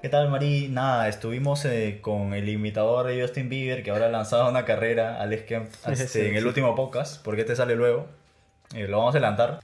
¿Qué tal, Mari? Nada, estuvimos eh, con el imitador de Justin Bieber que ahora ha lanzado una carrera, Alex Kemp, este, Sí, en el último podcast, porque este sale luego. Eh, lo vamos a adelantar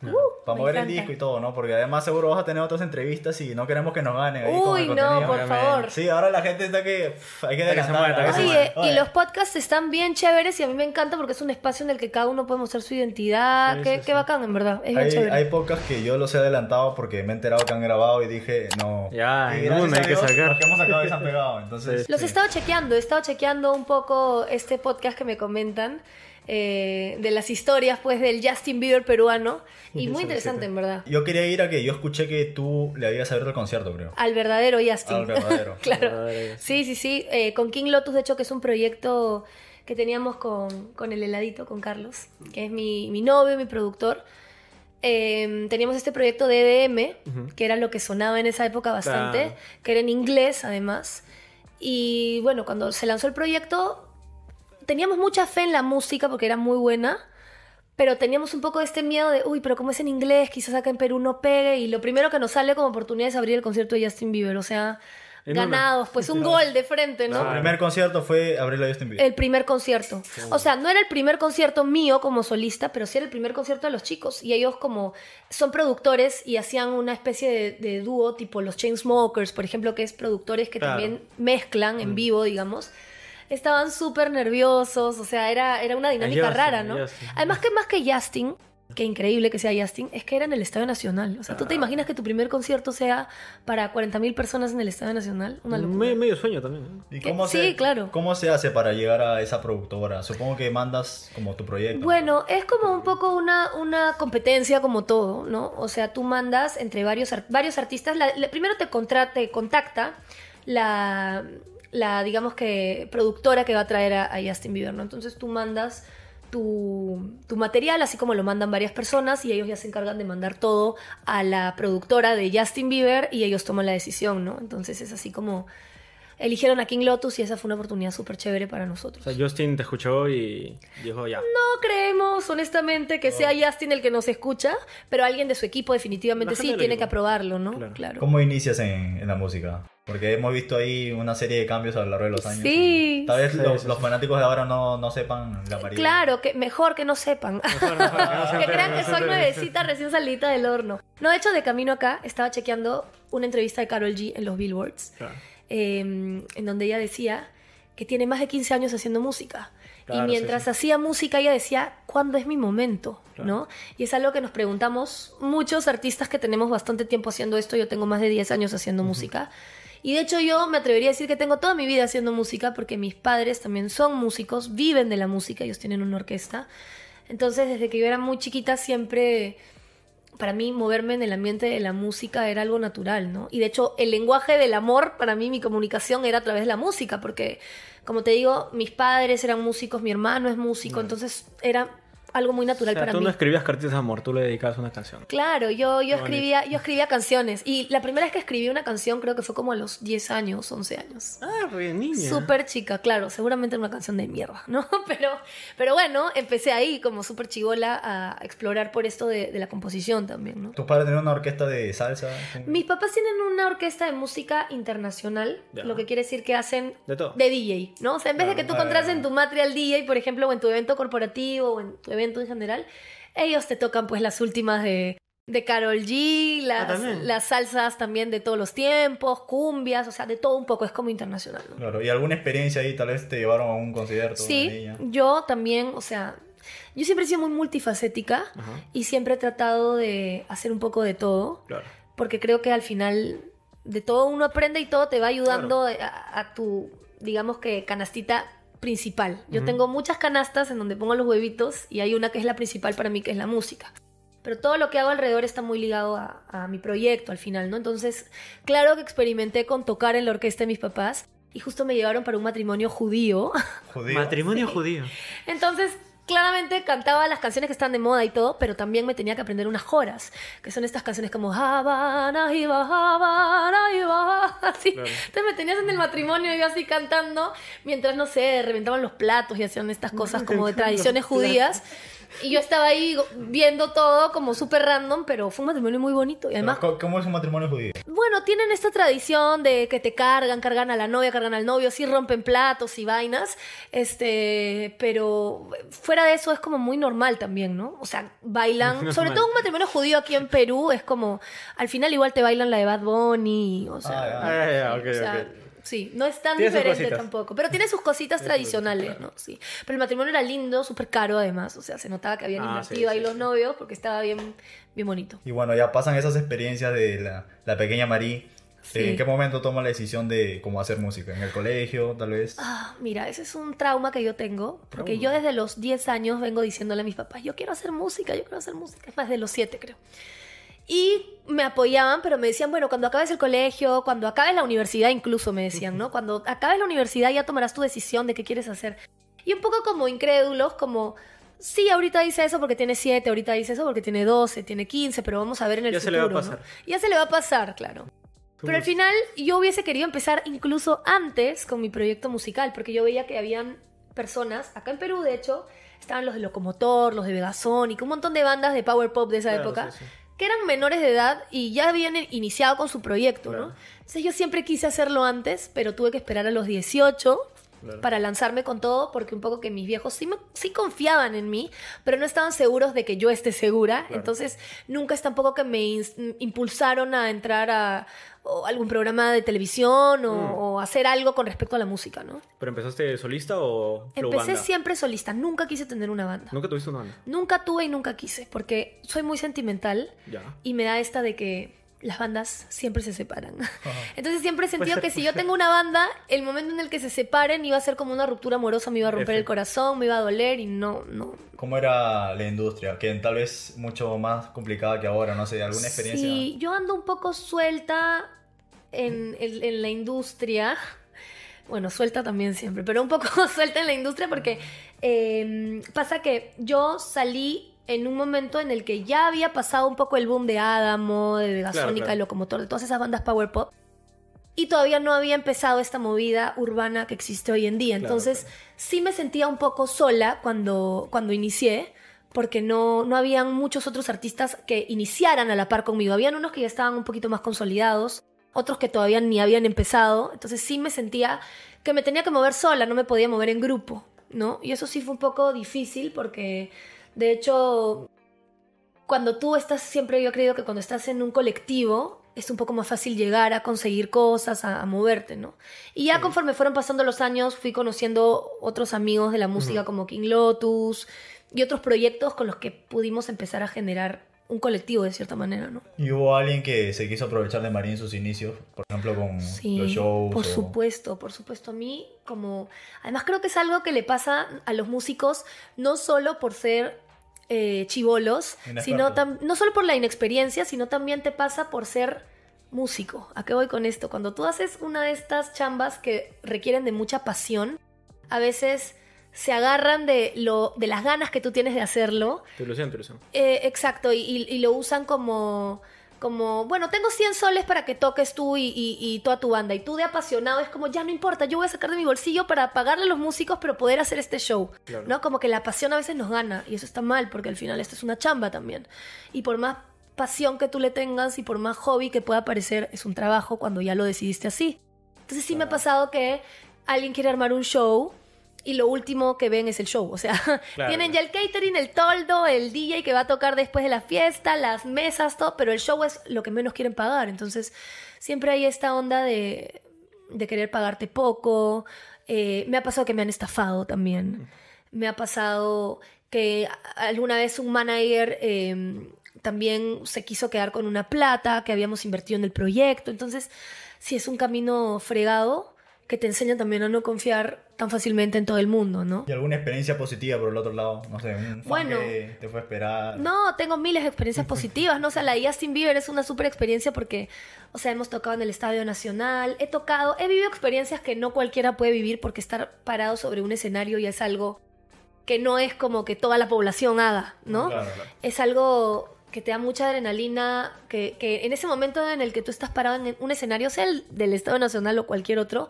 para mover el disco y todo, ¿no? Porque además seguro vas a tener otras entrevistas y no queremos que nos ganen ahí con Uy, el no, por obviamente. favor. Sí, ahora la gente está que pff, hay que. Oye, Oye, y los podcasts están bien chéveres y a mí me encanta porque es un espacio en el que cada uno puede mostrar su identidad. Sí, qué, sí, qué sí. bacán, en verdad. Es bien Hay, chévere. hay podcasts que yo los he adelantado porque me he enterado que han grabado y dije, no. Ya, y a hay que sacar. Los que hemos sacado ya se han pegado. Entonces, Los sí. he estado chequeando, he estado chequeando un poco este podcast que me comentan eh, de las historias pues del Justin Bieber peruano y muy interesante en verdad. Yo quería ir a que yo escuché que tú le habías abierto el concierto, creo. Al verdadero Justin. Al verdadero. claro. Al verdadero Justin. Sí, sí, sí. Eh, con King Lotus, de hecho, que es un proyecto que teníamos con, con el heladito, con Carlos, que es mi, mi novio, mi productor. Eh, teníamos este proyecto de EDM, Ujú. que era lo que sonaba en esa época bastante, Claro. que era en inglés además. Y bueno, cuando se lanzó el proyecto, teníamos mucha fe en la música porque era muy buena, pero teníamos un poco de este miedo de, uy, pero como es en inglés, quizás acá en Perú no pegue. Y lo primero que nos sale como oportunidad es abrir el concierto de Justin Bieber, o sea, En una. ganados, pues un gol de frente, ¿no? El primer concierto fue abrirlo a Justin Bieber. El primer concierto. O sea, no era el primer concierto mío como solista, pero sí era el primer concierto de los chicos. Y ellos como son productores y hacían una especie de, de dúo tipo los Chainsmokers, por ejemplo, que es productores que Claro. también mezclan en vivo, digamos. Estaban súper nerviosos, o sea, era, era una dinámica Justin, rara, ¿no? Justin. Además que más que Justin, que increíble que sea Justin, es que era en el Estadio Nacional. O sea, ¿tú te imaginas que tu primer concierto sea para 40.000 personas en el Estadio Nacional? Una locura. Medio, medio sueño también. ¿no? ¿Y cómo sí, se, claro. ¿Cómo se hace para llegar a esa productora? Supongo que mandas como tu proyecto. Bueno, es como un poco una, una competencia como todo, ¿no? O sea, tú mandas entre varios, ar- varios artistas. La- la- primero te, contra- te contacta la, la, digamos que, productora que va a traer a, a Justin Bieber, ¿no? Entonces tú mandas tu, tu material, así como lo mandan varias personas, y ellos ya se encargan de mandar todo a la productora de Justin Bieber y ellos toman la decisión, ¿no? Entonces es así como... Eligieron a King Lotus y esa fue una oportunidad súper chévere para nosotros. O sea, Justin te escuchó y dijo ya. No creemos, honestamente, que sea Justin el que nos escucha, pero alguien de su equipo definitivamente sí tiene equipo. que aprobarlo, ¿no? Claro. Claro. ¿Cómo inicias en, en la música? Porque hemos visto ahí una serie de cambios a lo largo de los años. Sí. Tal vez Sí, los, sí, los sí. fanáticos de ahora no, no sepan la María. Claro, que mejor que no sepan. Mejor, mejor, que no crean que soy nuevecita recién salida del horno. No, de hecho, de camino acá estaba chequeando una entrevista de Carol G en los Billboards, Claro. eh, en donde ella decía que tiene más de 15 años haciendo música. Claro, y mientras sí, sí. hacía música, ella decía, ¿cuándo es mi momento? Claro. ¿No? Y es algo que nos preguntamos muchos artistas que tenemos bastante tiempo haciendo esto. Yo tengo más de 10 años haciendo música. Y de hecho yo me atrevería a decir que tengo toda mi vida haciendo música porque mis padres también son músicos, viven de la música, ellos tienen una orquesta. Entonces desde que yo era muy chiquita siempre para mí moverme en el ambiente de la música era algo natural, ¿no? Y de hecho el lenguaje del amor, para mí mi comunicación era a través de la música, porque como te digo, mis padres eran músicos, mi hermano es músico, entonces era algo muy O natural sea, para tú mí. no escribías cartitas de amor, tú le dedicabas una canción. Claro, yo, yo, Qué bonito. escribía, yo escribía canciones y la primera vez que escribí una canción creo que fue como a los 10 años, 11 años. Ah, re niña. Súper chica, claro, seguramente era una canción de mierda, ¿no? Pero, pero bueno, empecé ahí como súper chivola a explorar por esto de, de la composición también, ¿no? ¿Tus padres tienen una orquesta de salsa? Mis papás tienen una orquesta de música internacional, Ya. lo que quiere decir que hacen De todo. de DJ, ¿no? O sea, en vez de que tú Ah, contrates en tu matri al DJ, por ejemplo, o en tu evento corporativo o en tu evento en general, ellos te tocan pues las últimas de, de Carol G, las, también. las salsas también de todos los tiempos, cumbias, o sea, de todo un poco, es como internacional, ¿no? Claro, ¿y alguna experiencia ahí tal vez te llevaron a un concierto? Sí, niña? yo también, o sea, yo siempre he sido muy multifacética Ajá. y siempre he tratado de hacer un poco de todo Claro. porque creo que al final de todo uno aprende y todo te va ayudando a, a tu, digamos que, canastita principal. Yo tengo muchas canastas en donde pongo los huevitos y hay una que es la principal para mí, que es la música. Pero todo lo que hago alrededor está muy ligado a, a mi proyecto al final, ¿no? Entonces, claro que experimenté con tocar en la orquesta de mis papás y justo me llevaron para un matrimonio judío. ¿Judío? Matrimonio judío. Entonces, claramente cantaba las canciones que están de moda y todo, pero también me tenía que aprender unas joras, que son estas canciones como Habana, Iba, Habana, Iba, así. Claro. Entonces me tenías en el matrimonio y yo así cantando, mientras, no sé, reventaban los platos y hacían estas cosas como de tradiciones judías. Y yo estaba ahí viendo todo como súper random, pero fue un matrimonio muy bonito. Y además, ¿Cómo, cómo es un matrimonio judío? bueno, tienen esta tradición de que te cargan, cargan a la novia, cargan al novio, sí rompen platos y vainas, este, pero fuera de eso es como muy normal también, ¿no? O sea, bailan, sobre todo un matrimonio judío aquí en Perú es como, al final igual te bailan la de Bad Bunny, o sea, Ah, ya. Ah, ya, ya, ok, o sea, ok. Sí, no es tan Tiene diferente tampoco, pero tiene sus cositas Tiene tradicionales, cositas, ¿no? Sí. Pero el matrimonio era lindo, súper caro además, o sea, se notaba que habían Ah, invertido sí, ahí sí, los sí. novios porque estaba bien, bien bonito. Y bueno, ya pasan esas experiencias de la, la pequeña Marí. Sí. ¿En qué momento toma la decisión de cómo hacer música? ¿En el colegio, tal vez? Ah, mira, ese es un trauma que yo tengo, porque Trauma. yo desde los 10 años vengo diciéndole a mis papás, yo quiero hacer música, yo quiero hacer música, es más de los 7 creo. Y me apoyaban, pero me decían, bueno, cuando acabes el colegio, cuando acabes la universidad incluso me decían, ¿no? Cuando acabes la universidad ya tomarás tu decisión de qué quieres hacer. Y un poco como incrédulos, como, sí, ahorita dice eso porque tiene 7, ahorita dice eso porque tiene 12, tiene 15, pero vamos a ver en el Ya se futuro. le va a ¿no? pasar. Ya se le va a pasar, claro. Pero al final yo hubiese querido empezar incluso antes con mi proyecto musical, porque yo veía que habían personas, acá en Perú de hecho, estaban los de Locomotor, los de Vegasonic, un montón de bandas de power pop de esa Claro, época, sí, sí. Que eran menores de edad y ya habían iniciado con su proyecto, Claro. ¿no? Entonces yo siempre quise hacerlo antes, pero tuve que esperar a los 18 Claro. para lanzarme con todo, porque un poco que mis viejos sí, me- sí confiaban en mí, pero no estaban seguros de que yo esté segura. Claro. Entonces, nunca es tampoco que me impulsaron a entrar a o algún programa de televisión o, Mm. o hacer algo con respecto a la música, ¿no? ¿Pero empezaste solista o flow Empecé banda? siempre solista, nunca quise tener una banda. ¿Nunca tuviste una banda? Nunca tuve y nunca quise, porque soy muy sentimental Ya. y me da esta de que las bandas siempre se separan. Entonces siempre he sentido que si yo tengo una banda, el momento en el que se separen iba a ser como una ruptura amorosa, me iba a romper F. el corazón, me iba a doler y no, no. ¿Cómo era la industria? Que tal vez mucho más complicada que ahora, no sé, ¿alguna experiencia? Sí, yo ando un poco suelta en, en- en la industria. Bueno, suelta también siempre, pero un poco suelta en la industria porque eh, pasa que yo salí en un momento en el que ya había pasado un poco el boom de Adamo, de Vegasónica, claro. de Locomotor, de todas esas bandas power pop. Y todavía no había empezado esta movida urbana que existe hoy en día. Entonces, claro. sí me sentía un poco sola cuando, cuando inicié, porque no, no habían muchos otros artistas que iniciaran a la par conmigo. Habían unos que ya estaban un poquito más consolidados, otros que todavía ni habían empezado. Entonces sí me sentía que me tenía que mover sola, no me podía mover en grupo, ¿no? Y eso sí fue un poco difícil porque, de hecho, cuando tú estás, siempre yo he creído que cuando estás en un colectivo es un poco más fácil llegar a conseguir cosas, a, a moverte, ¿no? Y ya Sí. conforme fueron pasando los años, fui conociendo otros amigos de la música como King Lotus y otros proyectos con los que pudimos empezar a generar un colectivo de cierta manera, ¿no? ¿Y hubo alguien que se quiso aprovechar de María en sus inicios? Por ejemplo, con Sí, los shows. por o- supuesto, por supuesto. A mí, como. Además, creo que es algo que le pasa a los músicos, no solo por ser eh, chivolos, sino tam- no solo por la inexperiencia, sino también te pasa por ser músico. ¿A qué voy con esto? Cuando tú haces una de estas chambas que requieren de mucha pasión, a veces se agarran de, lo, de las ganas que tú tienes de hacerlo Tu ilusión, tu ilusión. eh, exacto, y, y- y lo usan como, como, bueno, tengo 100 soles para que toques tú y, y- y toda tu banda. Y tú de apasionado es como, ya no importa, yo voy a sacar de mi bolsillo para pagarle a los músicos, pero poder hacer este show. Claro. ¿No? Como que la pasión a veces nos gana, y eso está mal, porque al final esto es una chamba también. Y por más pasión que tú le tengas y por más hobby que pueda parecer, es un trabajo cuando ya lo decidiste así. Entonces sí me ha pasado que alguien quiere armar un show y lo último que ven es el show. O sea, Claro. tienen ya el catering, el toldo, el DJ que va a tocar después de la fiesta, las mesas, todo, pero el show es lo que menos quieren pagar. Entonces siempre hay esta onda de, de querer pagarte poco. Eh, me ha pasado que me han estafado también. Me ha pasado que alguna vez un manager eh, también se quiso quedar con una plata que habíamos invertido en el proyecto. Entonces, sí es un camino fregado que te enseña también a no confiar tan fácilmente en todo el mundo, ¿no? ¿Y alguna experiencia positiva por el otro lado? No sé, un fan Bueno. que te fue a esperar. No, tengo miles de experiencias positivas, ¿no? O sea, la de Justin Bieber es una súper experiencia porque, o sea, hemos tocado en el Estadio Nacional, he tocado, he vivido experiencias que no cualquiera puede vivir porque estar parado sobre un escenario ya es algo que no es como que toda la población haga, ¿no? Claro, claro. Es algo que te da mucha adrenalina, que, que en ese momento en el que tú estás parado en un escenario, sea el del Estado Nacional o cualquier otro,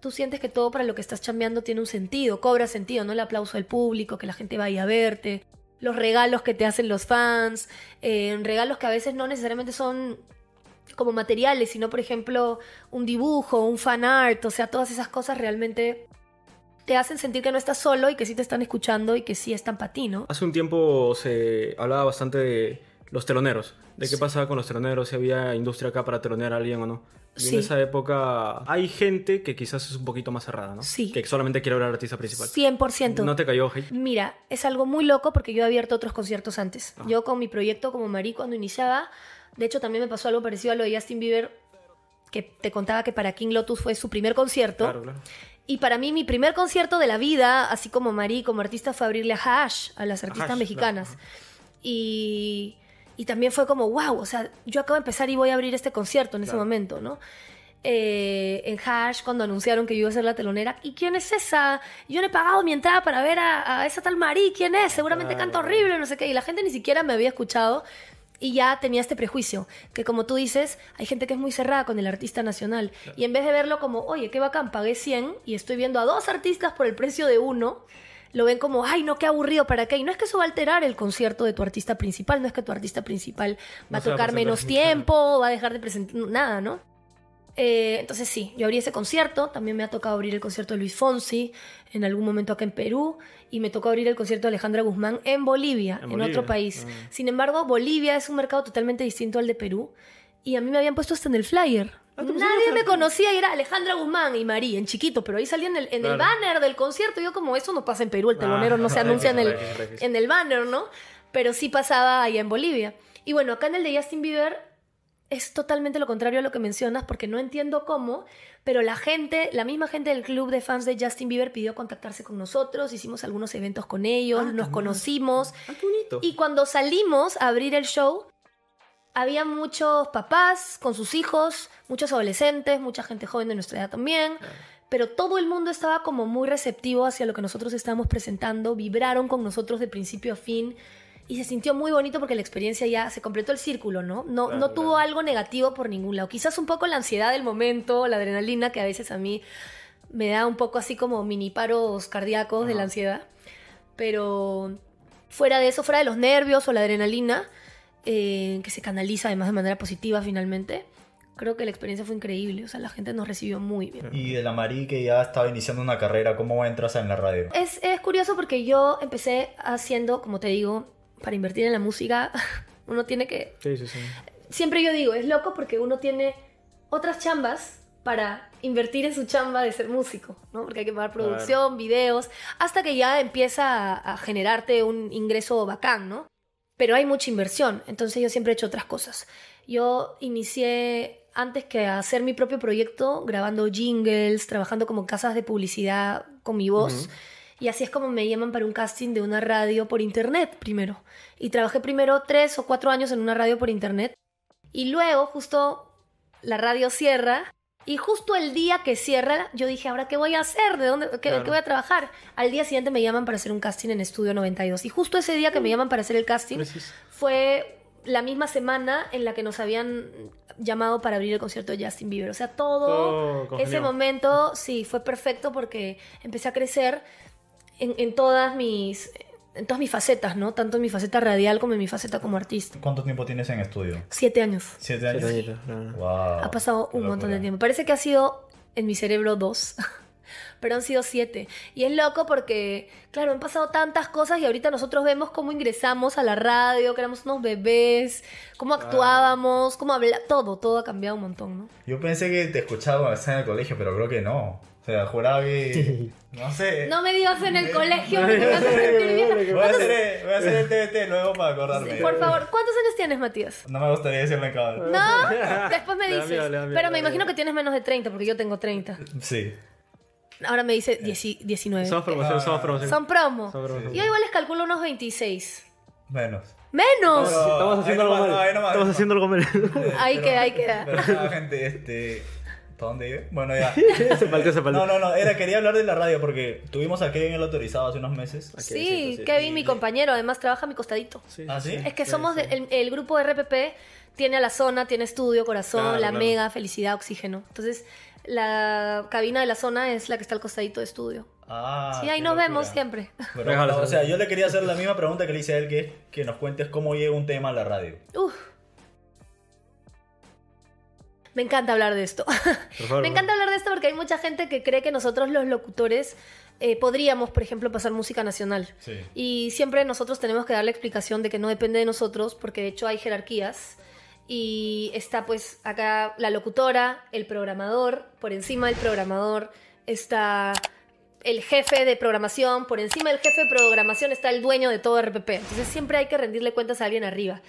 tú sientes que todo para lo que estás chambeando tiene un sentido, cobra sentido, ¿no? El aplauso del público, que la gente vaya a verte, los regalos que te hacen los fans, eh, regalos que a veces no necesariamente son como materiales, sino por ejemplo un dibujo, un fan art, o sea, todas esas cosas realmente te hacen sentir que no estás solo y que sí te están escuchando y que sí están para ti, ¿no? Hace un tiempo se hablaba bastante de los teloneros, de qué pasaba con los teloneros, si había industria acá para telonear a alguien o no. Y Sí. en esa época hay gente que quizás es un poquito más cerrada, ¿no? Sí. Que solamente quiere ver al artista principal. 100%. ¿No te cayó hate? Mira, es algo muy loco porque yo he abierto otros conciertos antes. Ah. Yo con mi proyecto como Marí cuando iniciaba, de hecho también me pasó algo parecido a lo de Justin Bieber, que te contaba que para King Lotus fue su primer concierto. Claro, claro. Y para mí mi primer concierto de la vida, así como Marí, como artista, fue abrirle a Hash, a las artistas Hash, mexicanas. Y, y también fue como, wow, o sea, yo acabo de empezar y voy a abrir este concierto en ese Claro. momento, ¿no? Eh, en Hash, cuando anunciaron que yo iba a ser la telonera, ¿y quién es esa? Yo no he pagado mi entrada para ver a, a esa tal Marí, ¿quién es? Seguramente Claro. canta horrible, no sé qué. Y la gente ni siquiera me había escuchado. Y ya tenía este prejuicio, que como tú dices, hay gente que es muy cerrada con el artista nacional. Y en vez de verlo como, oye, qué bacán, pagué 100 y estoy viendo a dos artistas por el precio de uno, lo ven como, ay, no, qué aburrido, ¿para qué? Y no es que eso va a alterar el concierto de tu artista principal, no es que tu artista principal va No a se va a tocar menos tiempo, va a dejar de presentar nada, ¿no? Eh, entonces sí, yo abrí ese concierto, también me ha tocado abrir el concierto de Luis Fonsi en algún momento acá en Perú y me tocó abrir el concierto de Alejandra Guzmán en Bolivia, En en, Bolivia, otro país. ah. Sin embargo, Bolivia es un mercado totalmente distinto al de Perú y a mí me habían puesto hasta en el flyer. Ah, ¿te pusieron Nadie me conocía y era Alejandra Guzmán y Marí en chiquito, pero ahí salía en el, en el Claro. banner del concierto. Yo como eso no pasa en Perú, el telonero Ah, no se X, anuncia en el, en el banner, ¿no? Pero sí pasaba allá en Bolivia. Y bueno, acá en el de Justin Bieber es totalmente lo contrario a lo que mencionas porque no entiendo cómo, pero la gente, la misma gente del club de fans de Justin Bieber pidió contactarse con nosotros, hicimos algunos eventos con ellos, Ah, nos conocimos Ah, qué bonito. y cuando salimos a abrir el show, había muchos papás con sus hijos, muchos adolescentes, mucha gente joven de nuestra edad también. Pero todo el mundo estaba como muy receptivo hacia lo que nosotros estábamos presentando, vibraron con nosotros de principio a fin y se sintió muy bonito porque la experiencia ya se completó el círculo, ¿no? No, Claro, no tuvo claro. algo negativo por ningún lado. Quizás un poco la ansiedad del momento, la adrenalina que a veces a mí me da un poco así como mini paros cardíacos de la ansiedad. Pero fuera de eso, fuera de los nervios o la adrenalina, eh, que se canaliza además de manera positiva finalmente, creo que la experiencia fue increíble. O sea, la gente nos recibió muy bien. Y de la Marí que ya estaba iniciando una carrera, ¿cómo entras en la radio? Es, es curioso porque yo empecé haciendo, como te digo, para invertir en la música, uno tiene que... Sí, sí, sí. Siempre yo digo, es loco porque uno tiene otras chambas para invertir en su chamba de ser músico, ¿no? Porque hay que pagar producción, videos, hasta que ya empieza a, a generarte un ingreso bacán, ¿no? Pero hay mucha inversión, entonces yo siempre he hecho otras cosas. Yo inicié antes que hacer mi propio proyecto, grabando jingles, trabajando como casas de publicidad con mi voz. Y así es como me llaman para un casting de una radio por internet primero. Y trabajé primero tres o cuatro años en una radio por internet. Y luego justo la radio cierra. Y justo el día que cierra, yo dije, ¿ahora qué voy a hacer? ¿De dónde qué, Claro. qué voy a trabajar? Al día siguiente me llaman para hacer un casting en Estudio 92. Y justo ese día que me llaman para hacer el casting fue la misma semana en la que nos habían llamado para abrir el concierto de Justin Bieber. O sea, todo, Todo ese momento sí fue perfecto porque empecé a crecer en, en todas mis en todas mis facetas, ¿no? Tanto en mi faceta radial como en mi faceta como artista. ¿Cuánto tiempo tienes en estudio? Siete años. ¿Siete años? Sí. Wow, Ha pasado qué un montón de tiempo. Parece que ha sido en mi cerebro dos, pero han sido siete. Y es loco porque, claro, han pasado tantas cosas y ahorita nosotros vemos cómo ingresamos a la radio, que éramos unos bebés, cómo actuábamos, cómo hablamos, todo, todo ha cambiado un montón, ¿no? Yo pensé que te escuchaba cuando estaba en el colegio, pero creo que no. O sea, juraba que... No sé. No me digas en el colegio porque me hace sentir vieja. Voy a, ¿Cuántos- hacer, voy a hacer el TBT luego para acordarme. Por favor, ¿cuántos años tienes, Matías? No me gustaría decirlo en cámara. No, después me Le da dices. miedo, le da miedo, Pero me imagino que tienes menos de 30 porque yo tengo 30. Sí. Ahora me dice 10 19. Somos promoción, Ah. somos promoción. Son promo. Promoción. Yo igual les calculo unos 26. Menos. ¡Menos! No, Estamos haciendo algo mal. no, Estamos haciendo algo mal. Ahí Pero- queda, ahí queda. Pero gente, este... ¿Para dónde iba? Bueno, ya. se faltó, se faltó. No, no, no. Era, quería hablar de la radio porque tuvimos a Kevin el autorizado hace unos meses. Sí. Kevin, mi compañero, además trabaja a mi costadito. Sí, ¿Ah, sí? Es que Sí, somos sí. de- el, el grupo de RPP, tiene a la zona, tiene estudio, corazón, Claro, la claro. mega, felicidad, oxígeno. Entonces, la cabina de la zona es la que está al costadito de estudio. Ah, Sí, ahí nos locura. vemos siempre. Pero, o sea, yo le quería hacer la misma pregunta que le hice a él, que es que nos cuentes cómo llega un tema a la radio. Uf. Me encanta hablar de esto. Favor, Me encanta hablar de esto porque hay mucha gente que cree que nosotros los locutores eh, podríamos, por ejemplo, pasar música nacional. Sí. Y siempre nosotros tenemos que dar la explicación de que no depende de nosotros, porque de hecho hay jerarquías. Y está pues acá la locutora, el programador, por encima del programador está el jefe de programación, por encima del jefe de programación está el dueño de todo RPP. Entonces siempre hay que rendirle cuentas a alguien arriba.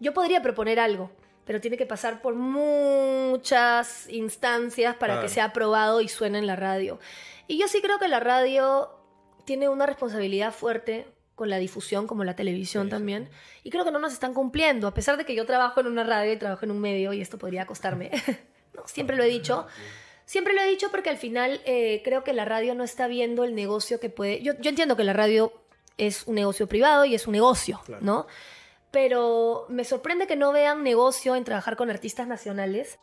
Yo podría proponer algo, pero tiene que pasar por muchas instancias para Claro. que sea aprobado y suene en la radio. Y yo sí creo que la radio tiene una responsabilidad fuerte con la difusión, como la televisión Sí, sí, también. Y creo que no nos están cumpliendo, a pesar de que yo trabajo en una radio y trabajo en un medio y esto podría costarme. no, siempre lo he dicho. Siempre lo he dicho porque al final eh, creo que la radio no está viendo el negocio que puede... Yo, yo entiendo que la radio es un negocio privado y es un negocio, Claro. ¿no? Pero me sorprende que no vean negocio en trabajar con artistas nacionales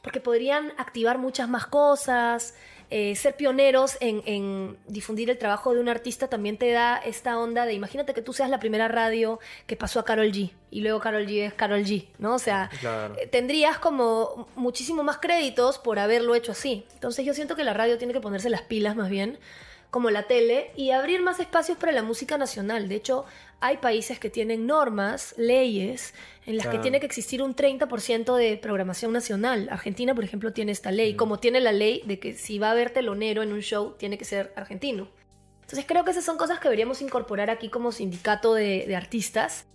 porque podrían activar muchas más cosas, eh, ser pioneros en, en difundir el trabajo de un artista también te da esta onda de, imagínate que tú seas la primera radio que pasó a Carol G y luego Carol G es Carol G, ¿no? O sea, Claro. eh, tendrías como muchísimo más créditos por haberlo hecho así. Entonces yo siento que la radio tiene que ponerse las pilas más bien, como la tele, y abrir más espacios para la música nacional. De hecho, hay países que tienen normas, leyes, en las que tiene que existir un 30% de programación nacional. Argentina, por ejemplo, tiene esta ley, como tiene la ley de que si va a haber telonero en un show, tiene que ser argentino. Entonces creo que esas son cosas que deberíamos incorporar aquí como sindicato de, de artistas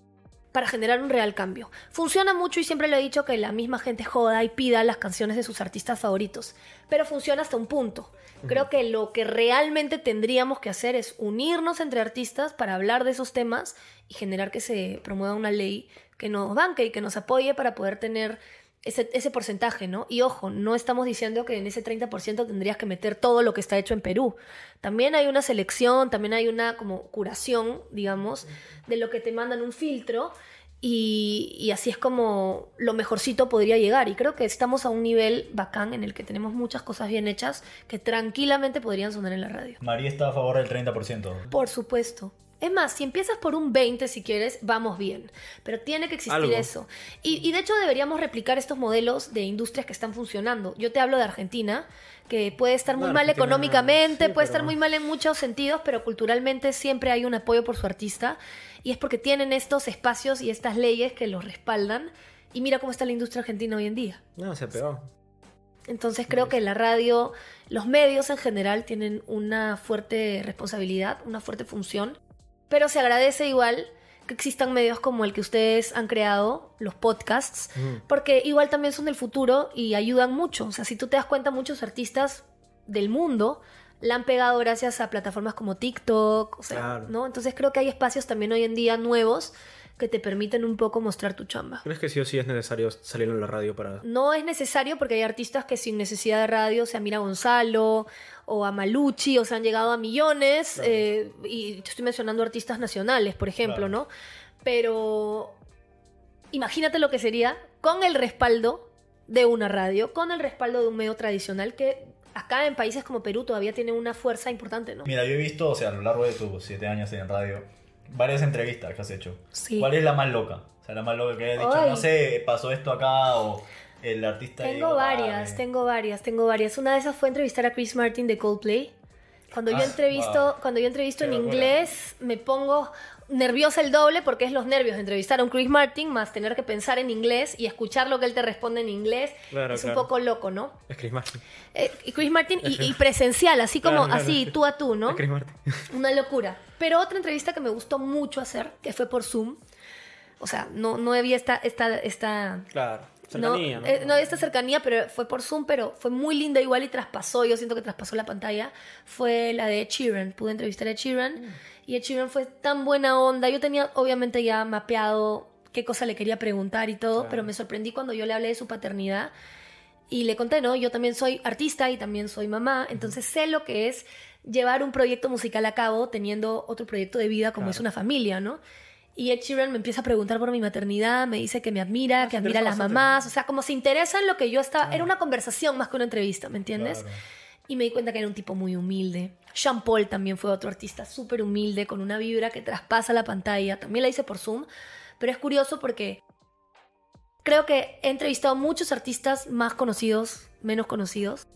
para generar un real cambio. Funciona mucho y siempre lo he dicho que la misma gente joda y pida las canciones de sus artistas favoritos, pero funciona hasta un punto. Creo que lo que realmente tendríamos que hacer es unirnos entre artistas para hablar de esos temas y generar que se promueva una ley que nos banque y que nos apoye para poder tener ese, ese porcentaje, ¿no? Y ojo, no estamos diciendo que en ese 30% tendrías que meter todo lo que está hecho en Perú. También hay una selección, también hay una como curación, digamos, de lo que te mandan un filtro y, y así es como lo mejorcito podría llegar. Y creo que estamos a un nivel bacán en el que tenemos muchas cosas bien hechas que tranquilamente podrían sonar en la radio. María está a favor del 30%. Por supuesto. Es más, si empiezas por un 20 si quieres, vamos bien. Pero tiene que existir Algo. eso. Y, y de hecho deberíamos replicar estos modelos de industrias que están funcionando. Yo te hablo de Argentina, que puede estar muy No, mal Argentina, económicamente, sí, puede estar muy mal en muchos sentidos, pero culturalmente siempre hay un apoyo por su artista. Y es porque tienen estos espacios y estas leyes que los respaldan. Y mira cómo está la industria argentina hoy en día. No, se pegó. Entonces creo que la radio, los medios en general tienen una fuerte responsabilidad, una fuerte función, pero se agradece igual que existan medios como el que ustedes han creado, los podcasts, porque igual también son del futuro y ayudan mucho. O sea, si tú te das cuenta, muchos artistas del mundo la han pegado gracias a plataformas como TikTok, o sea, Claro. ¿no? Entonces creo que hay espacios también hoy en día nuevos que te permiten un poco mostrar tu chamba. ¿Crees que sí o sí es necesario salir en la radio para...? No es necesario porque hay artistas que sin necesidad de radio, o sea, mira a Gonzalo o a Malucci, o sea, han llegado a millones. Claro. eh, y te estoy mencionando artistas nacionales, por ejemplo, Claro. ¿no? Pero imagínate lo que sería con el respaldo de una radio, con el respaldo de un medio tradicional que acá en países como Perú todavía tiene una fuerza importante, ¿no? Mira, yo he visto, o sea, a lo largo de tus siete años en radio, varias entrevistas que has hecho. Sí. ¿Cuál es la más loca? O sea, la más loca que hayas dicho, Ay. no sé, pasó esto acá o el artista... Tengo dijo, "Ah, varias, tengo varias, tengo varias. Una de esas fue entrevistar a Chris Martin de Coldplay. Cuando yo Ah, entrevisto, wow. cuando yo entrevisto Qué en locura. inglés, me pongo nerviosa el doble porque es los nervios de entrevistar a un Chris Martin más tener que pensar en inglés y escuchar lo que él te responde en inglés. Claro, es un claro. poco loco, ¿no? Es Chris Martin. Eh, y Chris Martin y, y presencial, así como Claro, así tú a tú, ¿no? Es Chris Martin. Una locura. Pero otra entrevista que me gustó mucho hacer, que fue por Zoom. O sea, no, no había esta, esta, esta Claro. no, Cercanía, ¿no? eh, no había esta cercanía, pero fue por Zoom, pero fue muy linda igual y traspasó, yo siento que traspasó la pantalla, fue la de Sheeran. Pude entrevistar a Sheeran Mm. Y Ed Sheeran fue tan buena onda. Yo tenía obviamente ya mapeado qué cosa le quería preguntar y todo, Claro. pero me sorprendí cuando yo le hablé de su paternidad y le conté, ¿no? Yo también soy artista y también soy mamá, entonces sé lo que es llevar un proyecto musical a cabo teniendo otro proyecto de vida como Claro. es una familia, ¿no? Y Ed Sheeran me empieza a preguntar por mi maternidad, me dice que me admira, Ah, que admira a las mamás, o sea, como se interesa en lo que yo estaba, Claro. era una conversación más que una entrevista, ¿me entiendes? Claro. Y me di cuenta que era un tipo muy humilde. Jean Paul también fue otro artista súper humilde, con una vibra que traspasa la pantalla. También la hice por Zoom, pero es curioso porque creo que he entrevistado muchos artistas más conocidos, menos conocidos.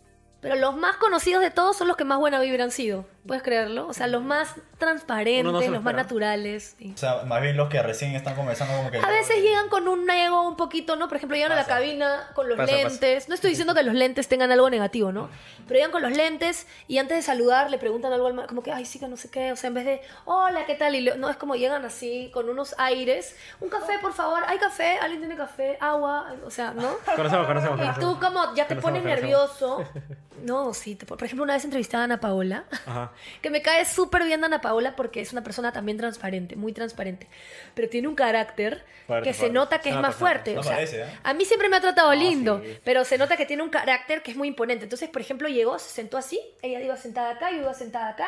Pero los más conocidos de todos son los que más buena vibra han sido. ¿Puedes creerlo? O sea, los más transparentes, no los más naturales. sí. O sea, más bien los que recién están comenzando como que... A veces llegan con un ego un poquito, ¿no? Por ejemplo, llegan a la cabina con los Pasa, pasa. lentes. No estoy diciendo que los lentes tengan algo negativo, ¿no? Pero llegan con los lentes y antes de saludar le preguntan algo al ma- como que, ay, sí, que no sé qué. O sea, en vez de, hola, ¿qué tal? Y le- no, es como llegan así, con unos aires. Un café, por favor. ¿Hay café? ¿Alguien tiene café? ¿Agua? O sea, ¿no? Conocemos, conocemos. Y tú como ya te Conocemos, pones conocemos. nervioso. No, sí. por ejemplo, una vez entrevisté a Ana Paola. Ajá. Que me cae súper bien Ana Paola porque es una persona también transparente, muy transparente. Pero tiene un carácter Fuerte, que se nota que Es más persona- fuerte. no o sea, parece, ¿eh? A mí siempre me ha tratado lindo, sí. pero se nota que tiene un carácter que es muy imponente. Entonces, por ejemplo, llegó, se sentó así, ella iba sentada acá, yo iba sentada acá.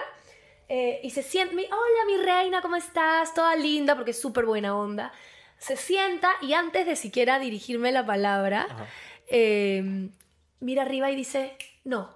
eh, y se siente, hola mi reina, ¿cómo estás? Toda linda, porque es súper buena onda. Se sienta y antes de siquiera dirigirme la palabra, eh, mira arriba y dice, no,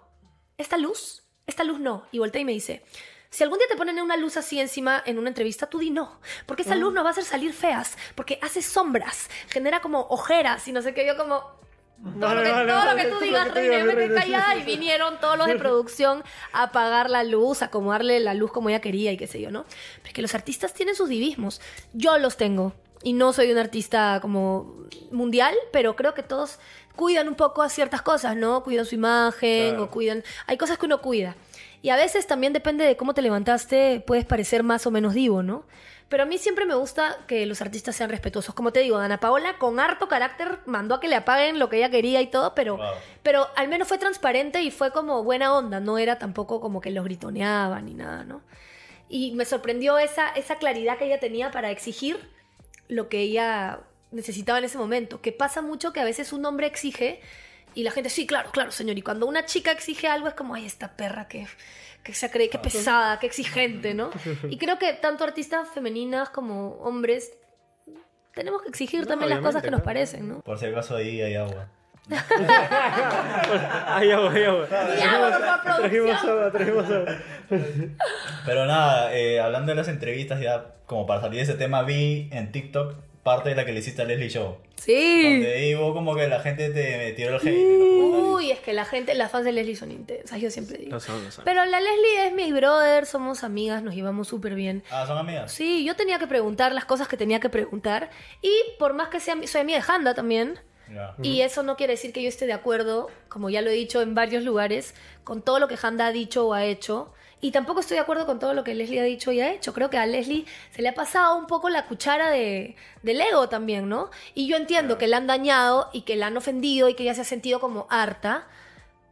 esta luz, esta luz no. Y voltea y me dice, si algún día te ponen una luz así encima en una entrevista, tú di no, porque esa luz nos va a hacer salir feas, porque hace sombras, genera como ojeras y no sé qué, yo como... Todo, lo, Vale, que, vale, todo lo que todo tú lo digas, que tú reina, yo digas, me quedé reina, callada sí, y vinieron todos los de producción a apagar la luz, a acomodarle la luz como ella quería y qué sé yo, ¿no? Pero es que los artistas tienen sus divismos. Yo los tengo. Y no soy un artista como mundial, pero creo que todos cuidan un poco a ciertas cosas, ¿no? Cuidan su imagen Claro. o cuidan... Hay cosas que uno cuida. Y a veces también depende de cómo te levantaste, puedes parecer más o menos divo, ¿no? Pero a mí siempre me gusta que los artistas sean respetuosos. Como te digo, Ana Paola con harto carácter mandó a que le apaguen lo que ella quería y todo, pero, Wow. pero al menos fue transparente y fue como buena onda. No era tampoco como que los gritoneaba ni nada, ¿no? Y me sorprendió esa, esa claridad que ella tenía para exigir lo que ella necesitaba en ese momento. Que pasa mucho que a veces un hombre exige y la gente, sí, claro, claro, señor. Y cuando una chica exige algo es como, ay, esta perra que, que se cree, que pesada, que exigente, ¿no? Y creo que tanto artistas femeninas como hombres tenemos que exigir No, también las cosas que nos parecen, ¿no? Por si acaso ahí hay agua. Ay, agua, ay, agua. Trajimos agua, trajimos agua. Pero nada, eh, hablando de las entrevistas ya, como para salir de ese tema, vi en TikTok parte de la que le hiciste a Leslie Show. Sí. Donde ahí hubo como que la gente te tiró el hate. Uy, es que la gente, las fans de Leslie son intensas, yo siempre digo. No son, no son. Pero la Leslie es mi brother, somos amigas, nos llevamos súper bien. Ah, son amigas. Sí, yo tenía que preguntar las cosas que tenía que preguntar. Y por más que sea, soy amiga de Handa también. Ya. Y eso no quiere decir que yo esté de acuerdo, como ya lo he dicho en varios lugares, con todo lo que Handa ha dicho o ha hecho. Y tampoco estoy de acuerdo con todo lo que Leslie ha dicho y ha hecho. Creo que a Leslie se le ha pasado un poco la cuchara de, del ego también, ¿no? Y yo entiendo que la han dañado y que la han ofendido y que ella se ha sentido como harta.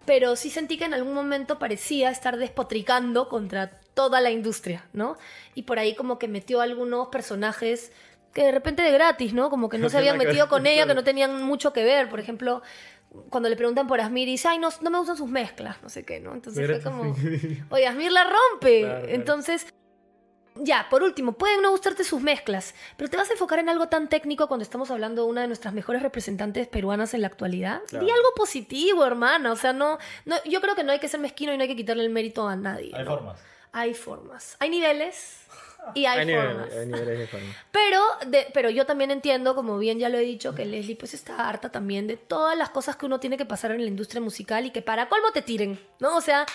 Pero sí sentí que en algún momento parecía estar despotricando contra toda la industria, ¿no? Y por ahí como que metió algunos personajes que de repente de gratis, ¿no? Como que no se habían metido con ella, que no tenían mucho que ver. Por ejemplo, cuando le preguntan por Asmir y dice, ay, no, no me gustan sus mezclas, no sé qué, ¿no? Entonces fue Mira. como, oye, Asmir la rompe. Claro, claro. Entonces, ya, por último, pueden no gustarte sus mezclas, pero te vas a enfocar en algo tan técnico cuando estamos hablando de una de nuestras mejores representantes peruanas en la actualidad. Claro. Di algo positivo, hermana. O sea, no, no, yo creo que no hay que ser mezquino y no hay que quitarle el mérito a nadie. Hay ¿no? formas. Hay formas. Hay niveles y hay, formas. hay niveles de forma. Pero, de- pero yo también entiendo, como bien ya lo he dicho, que Leslie pues está harta también de todas las cosas que uno tiene que pasar en la industria musical y que para colmo te tiren, ¿no? O sea,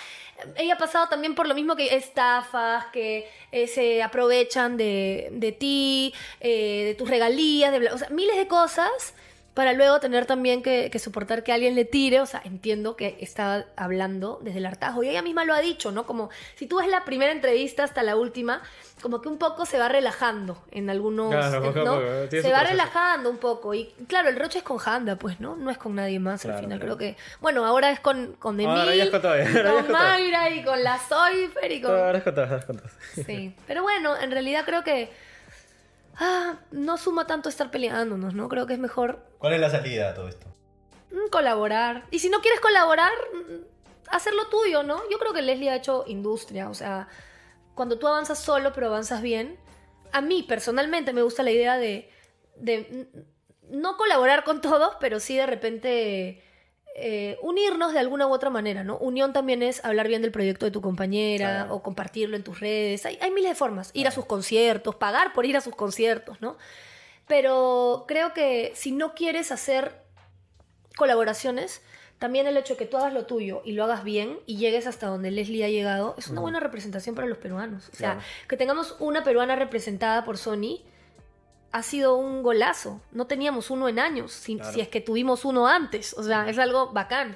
ella ha pasado también por lo mismo que estafas, que eh, se aprovechan de, de ti, eh, de tus regalías, de, bla- o sea, miles de cosas para luego tener también que, que soportar que alguien le tire, o sea, entiendo que está hablando desde el hartazgo y ella misma lo ha dicho, ¿no? Como si tú ves la primera entrevista hasta la última, como que un poco se va relajando en algunos, Claro, ¿no? poco, Se va proceso. relajando un poco y claro, el roche es con Handa, pues, ¿no? No es con nadie más al final, claro. creo que, bueno, ahora es con, con Emil, Ahora ya es con ahora. Mayra y con la Soifer y con... Ahora es con todas, ahora es con todas. Sí, pero bueno, en realidad creo que ah, no suma tanto estar peleándonos, ¿no? Creo que es mejor ¿Cuál es la salida a todo esto? mm, colaborar. Y si no quieres colaborar, mm, hacer lo tuyo, ¿no? Yo creo que Leslie ha hecho industria, o sea, cuando tú avanzas solo pero avanzas bien, a mí personalmente me gusta la idea de, de mm, no colaborar con todos, pero sí de repente eh, unirnos de alguna u otra manera, ¿no? Unión también es hablar bien del proyecto de tu compañera Claro. o compartirlo en tus redes. Hay, hay miles de formas. Ir a sus conciertos, pagar por ir a sus conciertos, ¿no? Pero creo que si no quieres hacer colaboraciones, también el hecho de que tú hagas lo tuyo y lo hagas bien y llegues hasta donde Leslie ha llegado es una buena representación para los peruanos. O sea, Claro. que tengamos una peruana representada por Sony ha sido un golazo. No teníamos uno en años, si, Claro. si es que tuvimos uno antes. O sea, es algo bacán.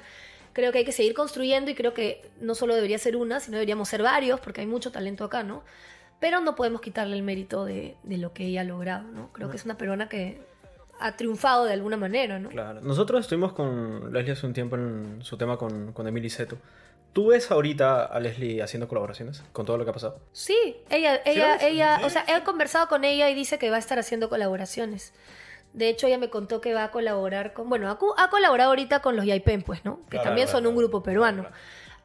Creo que hay que seguir construyendo y creo que no solo debería ser una, sino deberíamos ser varios, porque hay mucho talento acá, ¿no? Pero no podemos quitarle el mérito de, de lo que ella ha logrado, ¿no? Creo que es una peruana que ha triunfado de alguna manera, ¿no? Claro. Nosotros estuvimos con Leslie hace un tiempo en su tema con, con Emily Seto. ¿Tú ves ahorita a Leslie haciendo colaboraciones con todo lo que ha pasado? Sí, ella, ella, Sí, ella, o sea, he conversado con ella y dice que va a estar haciendo colaboraciones. De hecho, ella me contó que va a colaborar con, bueno, ha, ha colaborado ahorita con los Yaipen, pues, ¿no? Que Claro, también claro, son un grupo peruano. Claro,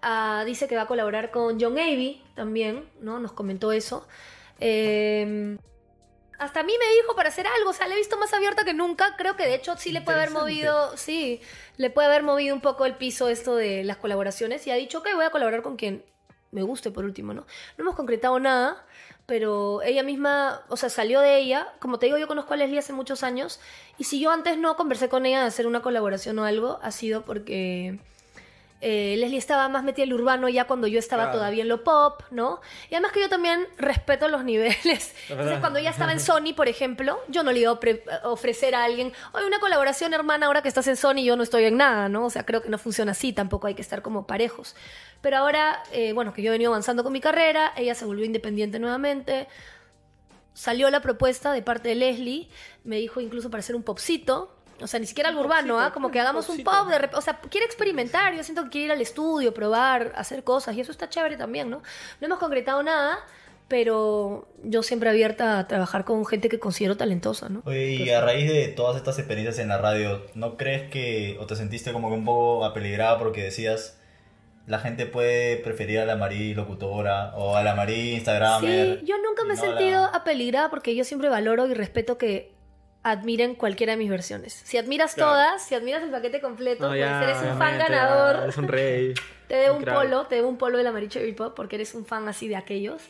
Ah, dice que va a colaborar con John Avey también, ¿no? Nos comentó eso. Eh, hasta a mí me dijo para hacer algo, o sea, le he visto más abierta que nunca. Creo que de hecho sí le puede haber movido, sí, le puede haber movido un poco el piso esto de las colaboraciones y ha dicho que voy a colaborar con quien me guste por último, ¿no? No hemos concretado nada, pero ella misma, o sea, salió de ella. Como te digo, yo conozco a Leslie hace muchos años y si yo antes no conversé con ella de hacer una colaboración o algo, ha sido porque eh, Leslie estaba más metida en el urbano ya cuando yo estaba Claro. todavía en lo pop, ¿no? Y además que yo también respeto los niveles. Entonces, cuando ella estaba en Sony, por ejemplo, yo no le iba a ofrecer a alguien, oye, una colaboración, hermana, ahora que estás en Sony, yo no estoy en nada, ¿no? O sea, creo que no funciona así, tampoco hay que estar como parejos. Pero ahora, eh, bueno, que yo he venido avanzando con mi carrera, ella se volvió independiente nuevamente, salió la propuesta de parte de Leslie, me dijo incluso para hacer un popcito. O sea, ni siquiera algo urbano, ¿ah? Como que hagamos un pop, de rep- o sea, quiere experimentar, yo siento que quiere ir al estudio, probar, hacer cosas, y eso está chévere también, ¿no? No hemos concretado nada, pero yo siempre abierta a trabajar con gente que considero talentosa, ¿no? Oye, y a raíz de todas estas experiencias en la radio, ¿no crees que o te sentiste como que un poco apeligrada porque decías la gente puede preferir a la Marí locutora o a la Marí Instagramer? Sí, yo nunca me he no a la- sentido apeligrada porque yo siempre valoro y respeto que admiren cualquiera de mis versiones. Si admiras Claro. todas, si admiras el paquete completo, No, pues ya, eres un fan ganador. ya, Eres un rey. Te debo un polo, te debo un polo de la Mary Cherry Pop porque eres un fan así de aquellos.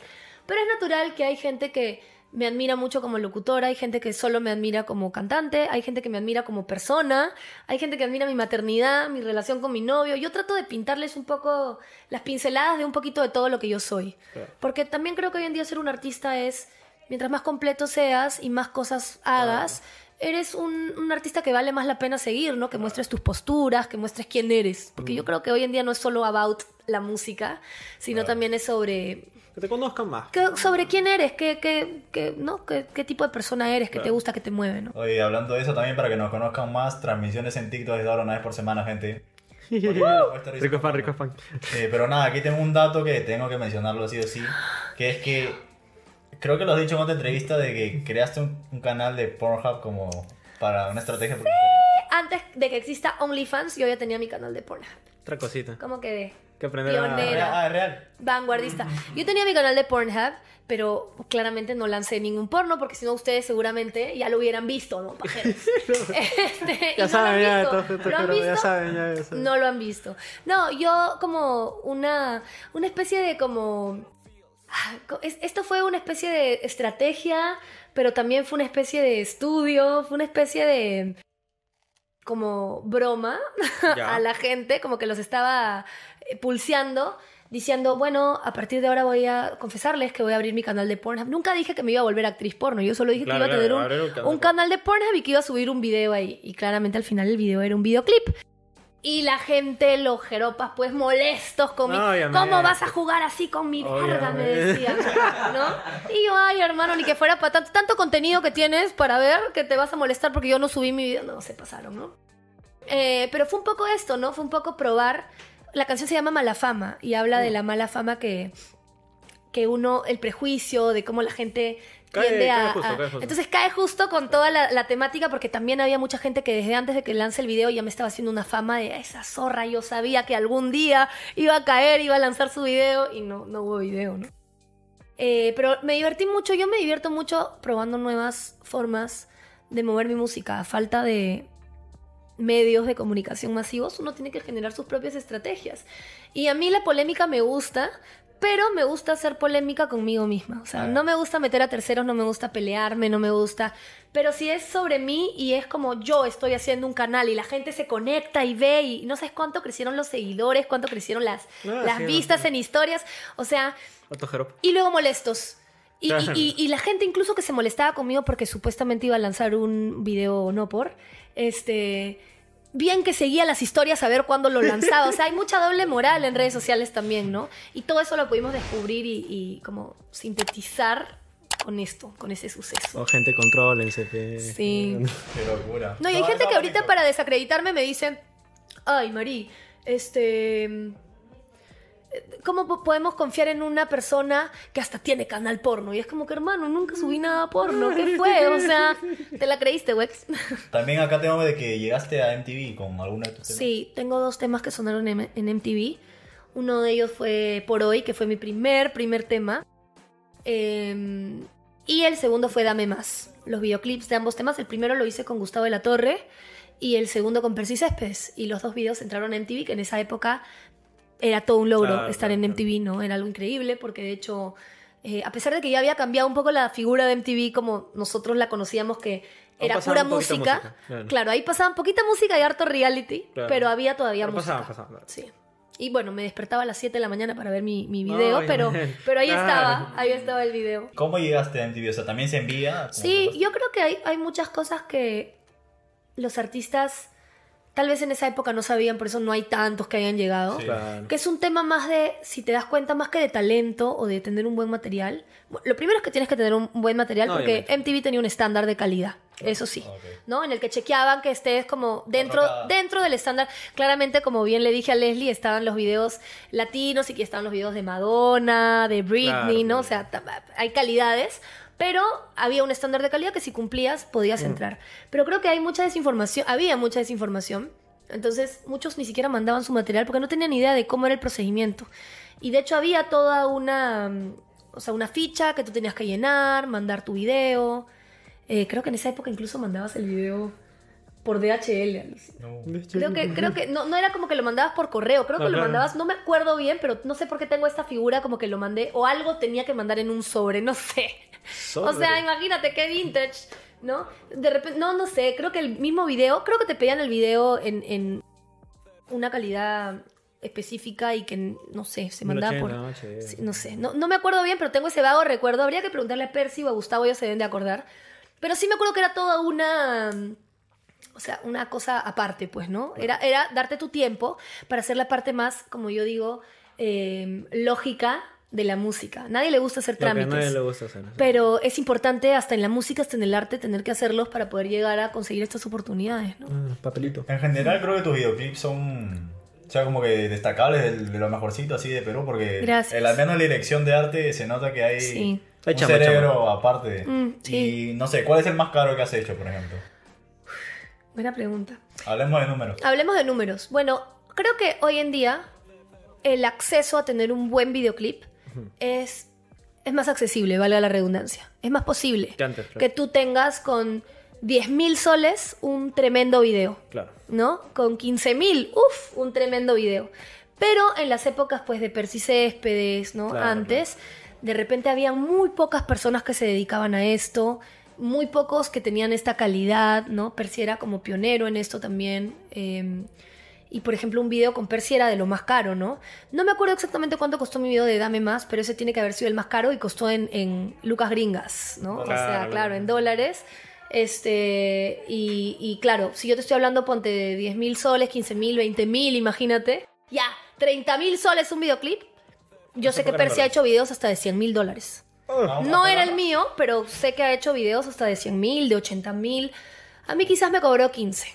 Pero es natural que hay gente que me admira mucho como locutora, hay gente que solo me admira como cantante, hay gente que me admira como persona, hay gente que admira mi maternidad, mi relación con mi novio. Yo trato de pintarles un poco las pinceladas de un poquito de todo lo que yo soy. Claro. Porque también creo que hoy en día ser un artista es, mientras más completo seas y más cosas hagas, eres un, un artista que vale más la pena seguir, ¿no? Que muestres tus posturas, que muestres quién eres. Porque yo creo que hoy en día no es solo about la música, sino Claro. también es sobre, Que te conozcan más. que- sobre quién eres, qué, qué, qué, ¿no? qué, qué tipo de persona eres, qué te Claro. gusta, qué te mueve, ¿no? Oye, hablando de eso también para que nos conozcan más, transmisiones en TikTok desde ahora una vez por semana, gente. Rico fan, rico fan. Eh, pero nada, aquí tengo un dato que tengo que mencionarlo sí o sí, que es que creo que lo has dicho en otra entrevista de que creaste un, un canal de Pornhub como para una estrategia publicitaria. Antes de que exista OnlyFans, yo ya tenía mi canal de Pornhub. Otra cosita. Como que de Que aprender a... Pionera. Ah, real. vanguardista. Yo tenía mi canal de Pornhub, pero claramente no lancé ningún porno porque si no ustedes seguramente ya lo hubieran visto, ¿no? Este, Ya no saben, ya, visto. todo, todo, ¿Lo han todo, ya saben, ya, ya saben. No lo han visto. No, yo como una, una especie de como... ah, Esto fue una especie de estrategia, pero también fue una especie de estudio, fue una especie de como broma Ya. a la gente, como que los estaba eh, pulseando, diciendo, bueno, a partir de ahora voy a confesarles que voy a abrir mi canal de Pornhub. Nunca dije que me iba a volver actriz porno, yo solo dije Claro, que iba a tener claro, un, un canal un de canal de Pornhub y que iba a subir un video ahí. Y claramente al final el video era un videoclip. Y la gente, los jeropas, pues molestos conmigo. ¿Cómo vas a jugar así con mi verga? Me decían. ¿No? Y yo, ay, hermano, ni que fuera para tanto, tanto contenido que tienes para ver que te vas a molestar porque yo no subí mi video. No, se pasaron, ¿no? Eh, pero fue un poco esto, ¿no? Fue un poco probar. La canción se llama Mala Fama y habla de la mala fama que, que uno, el prejuicio, de cómo la gente Cae- tiende cae a. justo, cae justo. Entonces cae justo con toda la, la temática porque también había mucha gente que desde antes de que lance el video ya me estaba haciendo una fama de esa zorra. Yo sabía que algún día iba a caer, iba a lanzar su video y no, no hubo video, ¿no? Eh, pero me divertí mucho, yo me divierto mucho probando nuevas formas de mover mi música, a falta de, medios de comunicación masivos, uno tiene que generar sus propias estrategias. Y a mí la polémica me gusta, pero me gusta hacer polémica conmigo misma. O sea, no me gusta meter a terceros, no me gusta pelearme, no me gusta. Pero si es sobre mí y es como yo estoy haciendo un canal y la gente se conecta y ve y no sabes cuánto crecieron los seguidores, cuánto crecieron las, Ah, las sí, vistas sí. en historias. O sea, y luego molestos. Y, y- y- y la gente incluso que se molestaba conmigo porque supuestamente iba a lanzar un video no por, este, bien que seguía las historias a ver cuándo lo lanzaba. O sea, hay mucha doble moral en redes sociales también, ¿no? Y todo eso lo pudimos descubrir y, y como sintetizar con esto, con ese suceso. Oh, gente, contrólense. pe. Sí. Qué locura. No, y hay gente que ahorita para desacreditarme me dicen, ay, Mari, este... ¿Cómo po- podemos confiar en una persona que hasta tiene canal porno? Y es como que, hermano, nunca subí nada porno. ¿Qué fue? O sea, ¿te la creíste, Wex? También acá tengo de que llegaste a MTV con alguno de tus temas. Sí, tengo dos temas que sonaron en, en MTV. Uno de ellos fue Por Hoy, que fue mi primer, primer tema. Eh, y el segundo fue Dame Más. Los videoclips de ambos temas. El primero lo hice con Gustavo de la Torre y el segundo con Percy Céspedes. Y los dos videos entraron en MTV, que en esa época era todo un logro Claro, estar claro, en. MTV, ¿no? Era algo increíble porque de hecho, eh, a pesar de que ya había cambiado un poco la figura de MTV como nosotros la conocíamos, que era pura música. música, claro. claro. ahí pasaban poquita música y harto reality, Claro. pero había todavía Pero música. pasaba, pasaba, claro. Sí. Y bueno, me despertaba a las 7 de la mañana para ver mi, mi video, Ay, pero, man. pero ahí Claro. estaba, ahí estaba el video. ¿Cómo llegaste a MTV? O sea, ¿también se envía? ¿Cómo Sí, yo creo que hay, hay muchas cosas que los artistas tal vez en esa época no sabían, por eso no hay tantos que hayan llegado. Sí. Claro. Que es un tema más de, si te das cuenta, más que de talento o de tener un buen material. Lo primero es que tienes que tener un buen material No, porque obviamente. MTV tenía un estándar de calidad, eso sí. ¿no? En el que chequeaban que estés como dentro, dentro del estándar. Claramente, como bien le dije a Leslie, estaban los videos latinos y que estaban los videos de Madonna, de Britney, Claro, ¿no? claro. O sea, hay calidades. Pero había un estándar de calidad que si cumplías Mm. podías entrar. Pero creo que hay mucha desinformación, había mucha desinformación. Entonces muchos ni siquiera mandaban su material porque no tenían idea de cómo era el procedimiento. Y de hecho había toda una, mm, o sea, una ficha que tú tenías que llenar, mandar tu video. Eh, creo que en esa época incluso mandabas el video por DHL. No. Creo que, creo que no, no era como que lo mandabas por correo, creo que No, lo mandabas, no me acuerdo bien, pero no sé por qué tengo esta figura como que lo mandé, o algo tenía que mandar en un sobre, no sé. O sea, imagínate qué vintage, ¿no? De repente, no, no sé, creo que el mismo video, creo que te pedían el video en, en una calidad específica y que, no sé, se mandaba por... 1080, HD. Sí, no sé, no, no me acuerdo bien, pero tengo ese vago recuerdo. Habría que preguntarle a Percy o a Gustavo, ellos se deben de acordar. Pero sí me acuerdo que era toda una. O sea, una cosa aparte, pues, ¿no? Era, era darte tu tiempo para hacer la parte más, como yo digo, eh, lógica de la música. Nadie le gusta hacer Lo que a nadie trámites. le gusta hacer. Pero es importante, hasta en la música, hasta en el arte, tener que hacerlos para poder llegar a conseguir estas oportunidades, ¿no? Ah, papelito. En general creo que tus videoclips son, o sea, como que destacables de, de lo mejorcito así de Perú, porque Gracias. en al menos la dirección de arte se nota que hay Sí. Un cerebro aparte. Mm, sí. Y no sé, ¿cuál es el más caro que has hecho, por ejemplo? Buena pregunta. Hablemos de números. Hablemos de números. Bueno, creo que hoy en día el acceso a tener un buen videoclip es, es más accesible, valga la redundancia. Es más posible Que antes, claro. que tú tengas con 10 mil soles un tremendo video, Claro. ¿no? Con 15 mil, uff, un tremendo video. Pero en las épocas pues de Percy Céspedes, ¿no? Claro, Antes, de repente había muy pocas personas que se dedicaban a esto, muy pocos que tenían esta calidad, ¿no? Percy era como pionero en esto también. eh, y por ejemplo, un video con Percy era de lo más caro, ¿no? No me acuerdo exactamente cuánto costó mi video de Dame Más, pero ese tiene que haber sido el más caro y costó en, en lucas gringas, ¿no? o sea, Claro, en dólares. Este, y, y claro, si yo te estoy hablando, ponte de 10 mil soles, 15 mil, 20 mil, imagínate. Ya, 30 mil soles un videoclip. Yo sé que Percy ha hecho videos hasta de 100 mil dólares. Ah, No era el mío, pero sé que ha hecho videos hasta de 100 mil, de 80 mil. A mí quizás me cobró 15,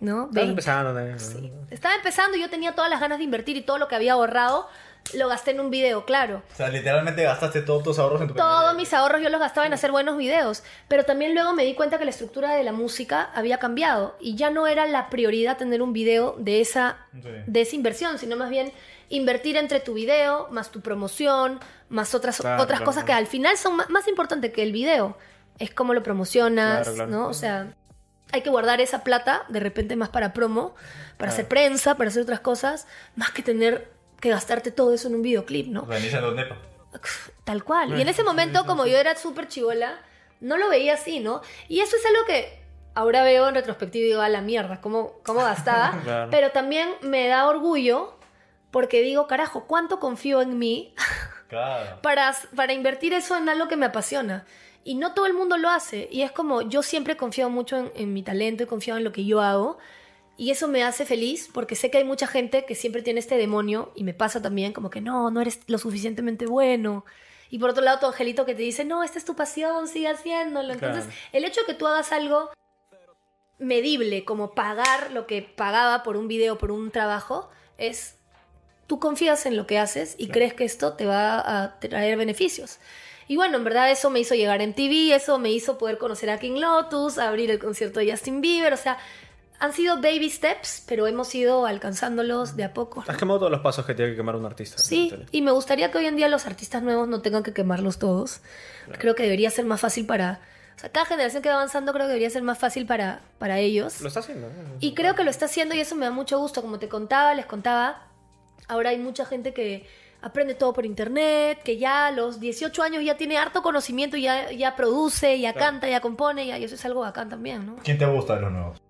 ¿no? 20. empezando. Sí. Estaba empezando y yo tenía todas las ganas de invertir y todo lo que había ahorrado lo gasté en un video, claro. O sea, literalmente gastaste todos tus ahorros en tu Todos mis ahorros yo los gastaba en hacer buenos videos, pero también luego me di cuenta que la estructura de la música había cambiado y ya no era la prioridad tener un video de esa, Sí. de esa inversión, sino más bien invertir entre tu video, más tu promoción, más otras, Claro, otras claro, cosas claro. que al final son ma- más, importantes que el video. Es cómo lo promocionas, Claro, claro. ¿no? O sea, hay que guardar esa plata de repente más para promo, para hacer prensa, para hacer otras cosas, más que tener que gastarte todo eso en un videoclip, ¿no? Organizan los nepa. Tal cual. Y en ese momento, como yo era súper chivola, no lo veía así, ¿no? Y eso es algo que ahora veo en retrospectiva y digo, a la mierda, cómo, cómo gastaba. Claro. Pero también me da orgullo porque digo, carajo, ¿cuánto confío en mí Claro. para, para invertir eso en algo que me apasiona? Y no todo el mundo lo hace. Y es como, yo siempre he confiado mucho en, en mi talento, he confiado en lo que yo hago. Y eso me hace feliz porque sé que hay mucha gente que siempre tiene este demonio y me pasa también como que no, no eres lo suficientemente bueno. Y por otro lado, tu angelito que te dice, no, esta es tu pasión, sigue haciéndolo. Entonces, Claro. el hecho de que tú hagas algo medible, como pagar lo que pagaba por un video, por un trabajo, es tú confías en lo que haces y crees que esto te va a traer beneficios. Y bueno, en verdad eso me hizo llegar en TV, eso me hizo poder conocer a King Lotus, abrir el concierto de Justin Bieber, o sea, han sido baby steps, pero hemos ido alcanzándolos de a poco. ¿no? Has quemado todos los pasos que tiene que quemar un artista. Sí, y me gustaría que hoy en día los artistas nuevos no tengan que quemarlos todos. Creo que debería ser más fácil para... O sea, cada generación que va avanzando creo que debería ser más fácil para, para ellos. Lo está haciendo. ¿eh? Y creo que lo está haciendo y eso me da mucho gusto. Como te contaba, les contaba, ahora hay mucha gente que aprende todo por internet, que ya a los 18 años ya tiene harto conocimiento, ya, ya produce, ya Claro. canta, ya compone, ya, y eso es algo bacán también, ¿no? ¿Quién te gusta de los nuevos?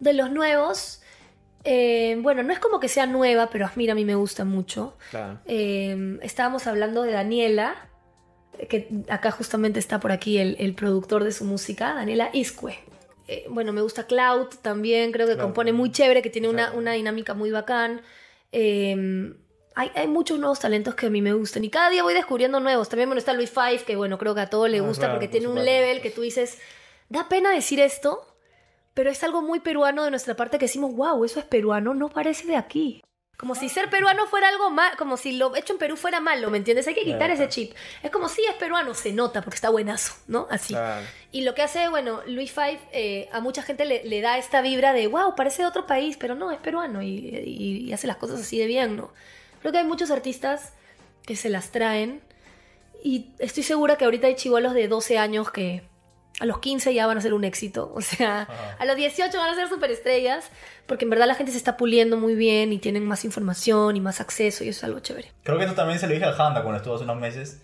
De los nuevos, eh, bueno, no es como que sea nueva, pero mira, a mí me gusta mucho. Claro. Eh, estábamos hablando de Daniela, que acá justamente está por aquí el, el productor de su música, Daniela Iscue. Eh, bueno, me gusta Cloud también, creo que compone muy chévere, que tiene una, una dinámica muy bacán. Eh, hay, hay muchos nuevos talentos que a mí me gustan y cada día voy descubriendo nuevos. También bueno, está Luis Five, que bueno, creo que a todos le Ah, gusta claro, porque por tiene un level que tú dices, da pena decir esto, pero es algo muy peruano de nuestra parte que decimos, wow, eso es peruano, no parece de aquí. Como si ser peruano fuera algo mal, como si lo hecho en Perú fuera malo, ¿me entiendes? Hay que quitar Claro. ese chip. Es como si es peruano, se nota porque está buenazo, ¿no? Así. Claro. Y lo que hace, bueno, Luis Five eh, a mucha gente le, le da esta vibra de, wow, parece de otro país, pero no, es peruano y, y- y hace las cosas así de bien, ¿no? Creo que hay muchos artistas que se las traen y estoy segura que ahorita hay chivolos de 12 años que a los 15 ya van a ser un éxito. O sea, Ajá. a los 18 van a ser superestrellas porque en verdad la gente se está puliendo muy bien y tienen más información y más acceso y eso es algo chévere. Creo que esto también se lo dije al Handa cuando estuvo hace unos meses.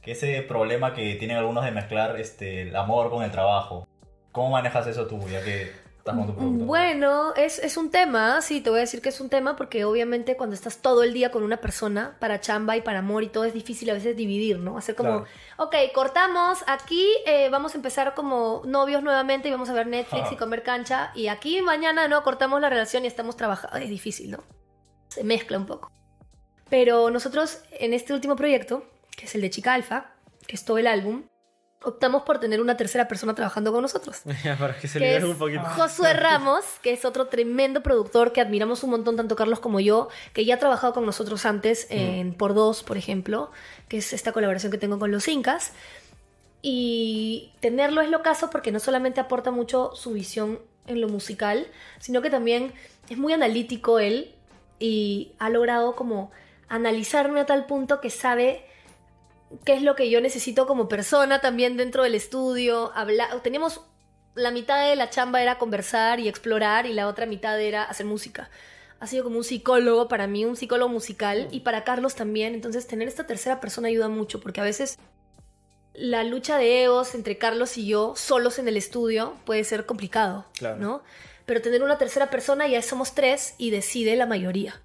Que ese problema que tienen algunos de mezclar este, el amor con el trabajo. ¿Cómo manejas eso tú, ya que estás producto? Bueno, es, es un tema, sí, te voy a decir que es un tema porque obviamente cuando estás todo el día con una persona para chamba y para amor y todo es difícil a veces dividir, ¿no? Hacer como, Claro. ok, cortamos, aquí eh, vamos a empezar como novios nuevamente y vamos a ver Netflix Ajá. y comer cancha y aquí mañana no, cortamos la relación y estamos trabajando, es difícil, ¿no? Se mezcla un poco. Pero nosotros en este último proyecto, que es el de Chica Alfa, que es todo el álbum, optamos por tener una tercera persona trabajando con nosotros para que se que es un poquito. Josué Ramos, que es otro tremendo productor que admiramos un montón, tanto Carlos como yo, que ya ha trabajado con nosotros antes en Por Dos, por ejemplo, que es esta colaboración que tengo con los Incas. Y tenerlo es lo caso porque no solamente aporta mucho su visión en lo musical, sino que también es muy analítico él y ha logrado como analizarme a tal punto que sabe qué es lo que yo necesito como persona también dentro del estudio. Teníamos la mitad de la chamba era conversar y explorar y la otra mitad era hacer música. Ha sido como un psicólogo para mí, un psicólogo musical y para Carlos también. Entonces tener esta tercera persona ayuda mucho porque a veces la lucha de egos entre Carlos y yo solos en el estudio puede ser complicado, Claro. ¿no? Pero tener una tercera persona ya somos tres y decide la mayoría.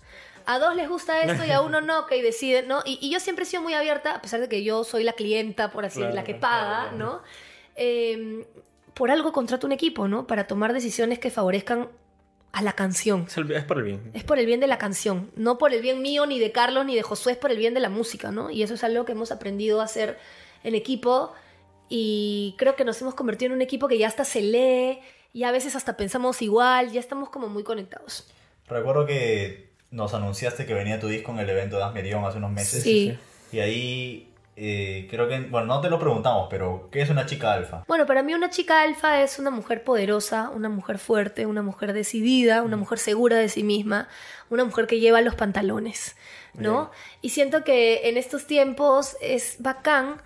A dos les gusta esto y a uno no, que deciden, ¿no? Y, y yo siempre he sido muy abierta, a pesar de que yo soy la clienta, por así Claro, la que paga, claro. ¿no? Eh, por algo contrato un equipo, ¿no? Para tomar decisiones que favorezcan a la canción. Es, el- es por el bien. Es por el bien de la canción, no por el bien mío, ni de Carlos, ni de Josué, es por el bien de la música, ¿no? Y eso es algo que hemos aprendido a hacer en equipo y creo que nos hemos convertido en un equipo que ya hasta se lee y a veces hasta pensamos igual, ya estamos como muy conectados. Recuerdo que nos anunciaste que venía tu disco en el evento de Asmerión hace unos meses. Sí. Y ahí eh, creo que, bueno, no te lo preguntamos, pero ¿qué es una chica alfa? Bueno, para mí una chica alfa es una mujer poderosa, una mujer fuerte, una mujer decidida, una mujer segura de sí misma, una mujer que lleva los pantalones, ¿no? Bien. Y siento que en estos tiempos es bacán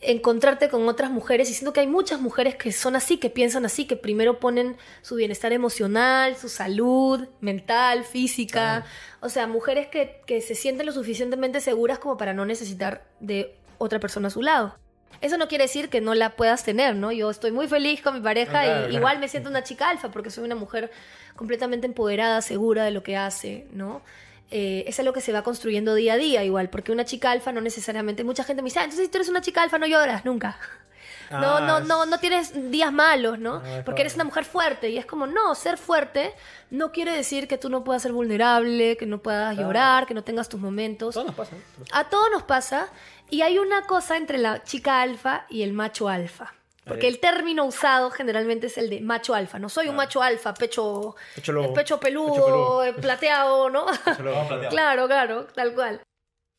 encontrarte con otras mujeres y siento que hay muchas mujeres que son así, que piensan así, que primero ponen su bienestar emocional, su salud mental, física, o sea, mujeres que, que se sienten lo suficientemente seguras como para no necesitar de otra persona a su lado. Eso no quiere decir que no la puedas tener, ¿no? Yo estoy muy feliz con mi pareja Ah, claro, y claro. igual me siento una chica alfa porque soy una mujer completamente empoderada, segura de lo que hace, ¿no? Eh, es algo que se va construyendo día a día igual, porque una chica alfa no necesariamente, mucha gente me dice, ah, entonces si tú eres una chica alfa no lloras nunca. No, Ah, no, no, no tienes días malos, ¿no? Ah, Porque eres una mujer fuerte. Y es como, no, ser fuerte no quiere decir que tú no puedas ser vulnerable, que no puedas llorar, que no tengas tus momentos. Todo nos pasa. ¿no? A todos nos pasa. Y hay una cosa entre la chica alfa y el macho alfa. Porque ver. el término usado generalmente es el de macho alfa. No soy un macho alfa, pecho, Pecho lobo. pecho peludo, Pecho peludo. eh, plateado, ¿no? Vamos plateado. Claro, claro, tal cual.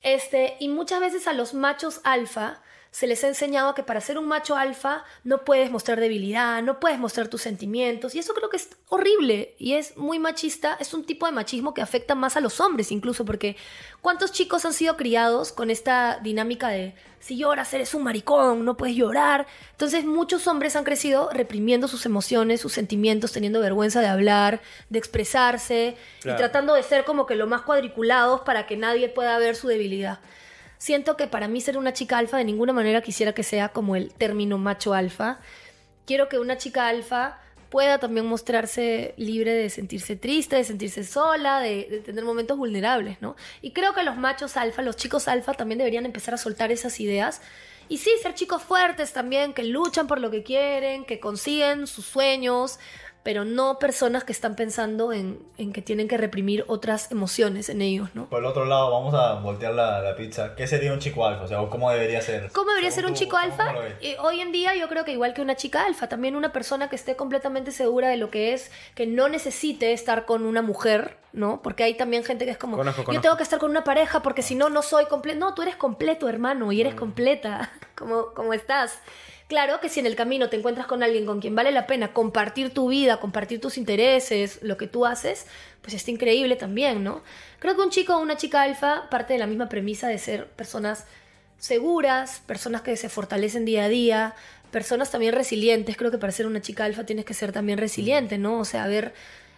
Este, y muchas veces a los machos alfa se les ha enseñado que para ser un macho alfa no puedes mostrar debilidad, no puedes mostrar tus sentimientos. Y eso creo que es horrible y es muy machista. Es un tipo de machismo que afecta más a los hombres incluso, porque ¿cuántos chicos han sido criados con esta dinámica de si lloras eres un maricón, no puedes llorar? Entonces muchos hombres han crecido reprimiendo sus emociones, sus sentimientos, teniendo vergüenza de hablar, de expresarse Claro. y tratando de ser como que lo más cuadriculados para que nadie pueda ver su debilidad. Siento que para mí ser una chica alfa de ninguna manera quisiera que sea como el término macho alfa. Quiero que una chica alfa pueda también mostrarse libre de sentirse triste, de sentirse sola, de, tener momentos vulnerables, ¿no? Y creo que los machos alfa, los chicos alfa también deberían empezar a soltar esas ideas. Y sí, ser chicos fuertes también, que luchan por lo que quieren, que consiguen sus sueños, pero no personas que están pensando en, en que tienen que reprimir otras emociones en ellos, ¿no? Por el otro lado, vamos a voltear la, la pizza. ¿Qué sería un chico alfa? O sea, ¿cómo debería ser? ¿Cómo debería ser un tú, chico ¿cómo alfa? Eh, hoy en día yo creo que igual que una chica alfa, también una persona que esté completamente segura de lo que es, que no necesite estar con una mujer, ¿no? Porque hay también gente que es como, Conozco, yo tengo que estar con una pareja porque si no, no soy completo. No, tú eres completo, hermano, y eres Mm. completa, como, como estás. Claro que si en el camino te encuentras con alguien con quien vale la pena compartir tu vida, compartir tus intereses, lo que tú haces, pues está increíble también, ¿no? Creo que un chico o una chica alfa parte de la misma premisa de ser personas seguras, personas que se fortalecen día a día, personas también resilientes. Creo que para ser una chica alfa tienes que ser también resiliente, ¿no? O sea, haber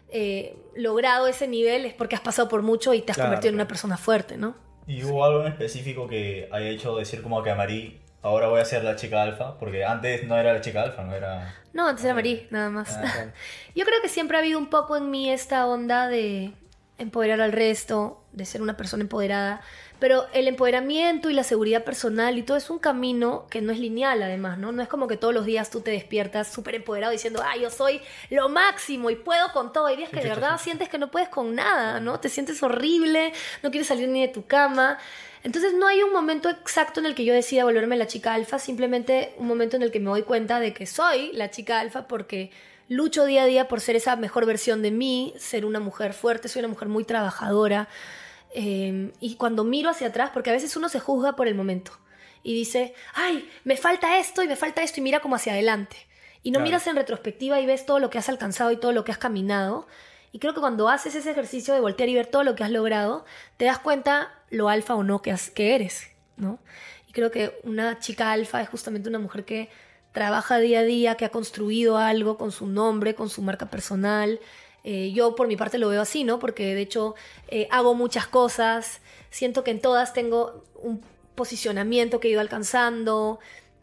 eh, logrado ese nivel es porque has pasado por mucho y te has Claro, convertido en una persona fuerte, ¿no? ¿Y hubo algo en específico que haya hecho decir como que a Marí, ahora voy a ser la chica alfa? Porque antes no era la chica alfa, no era... No, antes era Marí, nada más. Ah, claro. Yo creo que siempre ha habido un poco en mí esta onda de empoderar al resto, de ser una persona empoderada, pero el empoderamiento y la seguridad personal y todo es un camino que no es lineal además, ¿no? No es como que todos los días tú te despiertas súper empoderado diciendo, ah, yo soy lo máximo y puedo con todo. Hay días que de verdad sientes que no puedes con nada, ¿no? Te sientes horrible, no quieres salir ni de tu cama. Entonces no hay un momento exacto en el que yo decida volverme la chica alfa, simplemente un momento en el que me doy cuenta de que soy la chica alfa porque lucho día a día por ser esa mejor versión de mí, ser una mujer fuerte, soy una mujer muy trabajadora. eh, y cuando miro hacia atrás, porque a veces uno se juzga por el momento y dice, ay, me falta esto y me falta esto y mira como hacia adelante. Y no Claro. miras en retrospectiva y ves todo lo que has alcanzado y todo lo que has caminado. Y creo que cuando haces ese ejercicio de voltear y ver todo lo que has logrado, te das cuenta lo alfa o no que, que eres, ¿no? Y creo que una chica alfa es justamente una mujer que trabaja día a día, que ha construido algo con su nombre, con su marca personal. Eh, yo por mi parte lo veo así, ¿no? Porque de hecho eh, hago muchas cosas, siento que en todas tengo un posicionamiento que he ido alcanzando,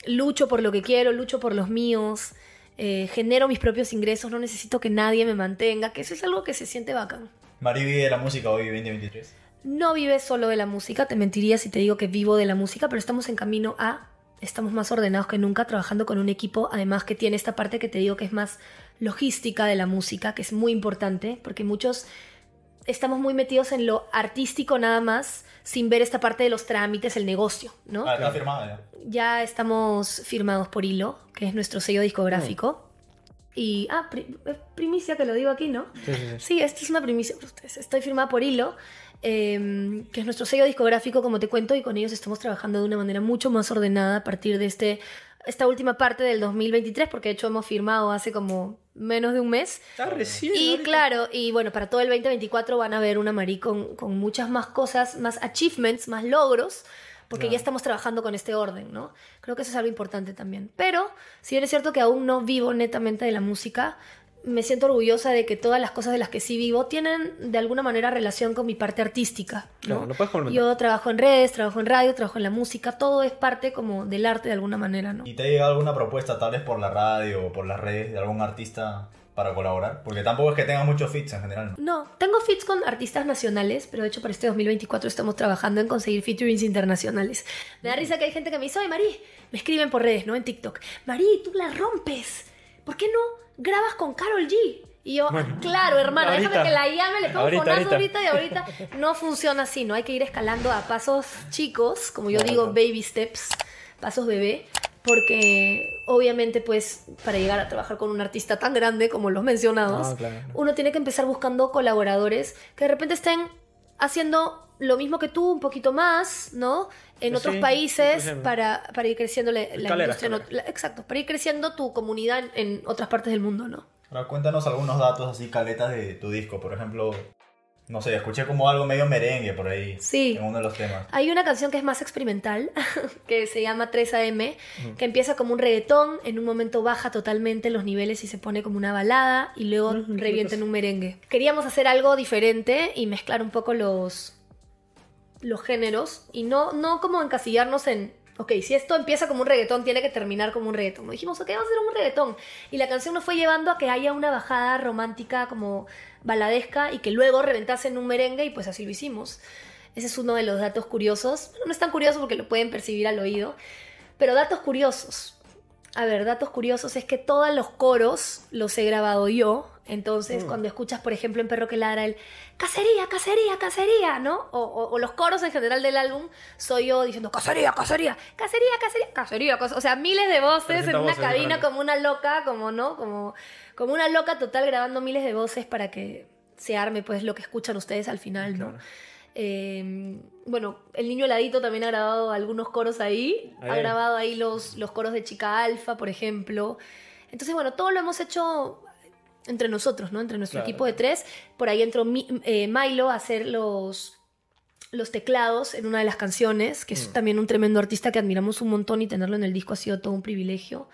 lucho por lo que quiero, lucho por los míos, eh, genero mis propios ingresos, no necesito que nadie me mantenga, que eso es algo que se siente bacán. Marí vive de la música hoy, 2023. No vives solo de la música, te mentiría si te digo que vivo de la música, pero estamos en camino a, estamos más ordenados que nunca, trabajando con un equipo, además que tiene esta parte que te digo que es más logística de la música, que es muy importante, porque muchos estamos muy metidos en lo artístico nada más, sin ver esta parte de los trámites, el negocio, ¿no? Ah, está firmada ya. Ya estamos firmados por Hilo, que es nuestro sello discográfico. Y, ah, primicia que lo digo aquí, ¿no? Sí, sí, sí. Sí, esto es una primicia para ustedes. Estoy firmada por Hilo, eh, que es nuestro sello discográfico, como te cuento, y con ellos estamos trabajando de una manera mucho más ordenada a partir de este, esta última parte del 2023, porque de hecho hemos firmado hace como menos de un mes. Está recién. Y ahorita. claro, y bueno, para todo el 2024 van a ver una Marí con, con muchas más cosas, más achievements, más logros, porque ya estamos trabajando con este orden, ¿no? Creo que eso es algo importante también. Pero, si bien es cierto que aún no vivo netamente de la música, me siento orgullosa de que todas las cosas de las que sí vivo tienen de alguna manera relación con mi parte artística, ¿no? Claro, lo puedes. Yo trabajo en redes, trabajo en radio, trabajo en la música, todo es parte como del arte de alguna manera, ¿no? ¿Y te ha llegado alguna propuesta, tal vez por la radio o por las redes, de algún artista para colaborar? Porque tampoco es que tenga muchos fits en general, ¿no? No, tengo feats con artistas nacionales, pero de hecho para este 2024 estamos trabajando en conseguir featurings internacionales. Me da risa que hay gente que me dice, oye Mari, me escriben por redes, ¿no? En TikTok. Mari, tú la rompes. ¿Por qué no grabas con Carol G? Y yo, Bueno, claro, hermana, déjame que la llame, le pongo Ahorita, fonazo ahorita. ahorita y ahorita. No funciona así, ¿no? Hay que ir escalando a pasos chicos, como yo Claro, digo, baby steps, pasos bebé, porque obviamente pues para llegar a trabajar con un artista tan grande como los mencionados, claro. uno tiene que empezar buscando colaboradores que de repente estén haciendo lo mismo que tú, un poquito más, ¿no? En Sí, otros sí, países para, para ir creciendo la, la Escalera, industria. la- exacto, para ir creciendo tu comunidad en, en otras partes del mundo, ¿no? Ahora cuéntanos algunos datos así, caletas de tu disco. Por ejemplo, no sé, escuché como algo medio merengue por ahí. Sí. En uno de los temas. Hay una canción que es más experimental, que se llama 3AM, que empieza como un reggaetón, en un momento baja totalmente los niveles y se pone como una balada y luego revienta en un merengue. Queríamos hacer algo diferente y mezclar un poco los, los géneros y no, no como encasillarnos en, ok, si esto empieza como un reggaetón, tiene que terminar como un reggaetón. Dijimos, ok, vamos a hacer un reggaetón. Y la canción nos fue llevando a que haya una bajada romántica como baladesca y que luego reventase en un merengue y pues así lo hicimos. Ese es uno de los datos curiosos. No es tan curioso porque lo pueden percibir al oído, pero datos curiosos. A ver, datos curiosos es que todos los coros los he grabado yo. Entonces, Mm. cuando escuchas, por ejemplo, en Perro que ladra el cacería, cacería, cacería, ¿no? O, o- o los coros en general del álbum, soy yo diciendo cacería, cacería, cacería, cacería, cacería. cas- O sea, miles de voces en 300 una voces cabina como una loca, como, ¿no? Como, como una loca total grabando miles de voces para que se arme, pues, lo que escuchan ustedes al final, ¿no? Claro. Eh, bueno, el niño heladito también ha grabado algunos coros ahí. Ha Ahí. grabado ahí los, los coros de Chica Alfa, por ejemplo. Entonces, bueno, todo lo hemos hecho entre nosotros, ¿no? Entre nuestro Claro. equipo de tres. Por ahí entró Mi- eh, Milo a hacer los, los teclados en una de las canciones, que es Mm. también un tremendo artista que admiramos un montón y tenerlo en el disco ha sido todo un privilegio.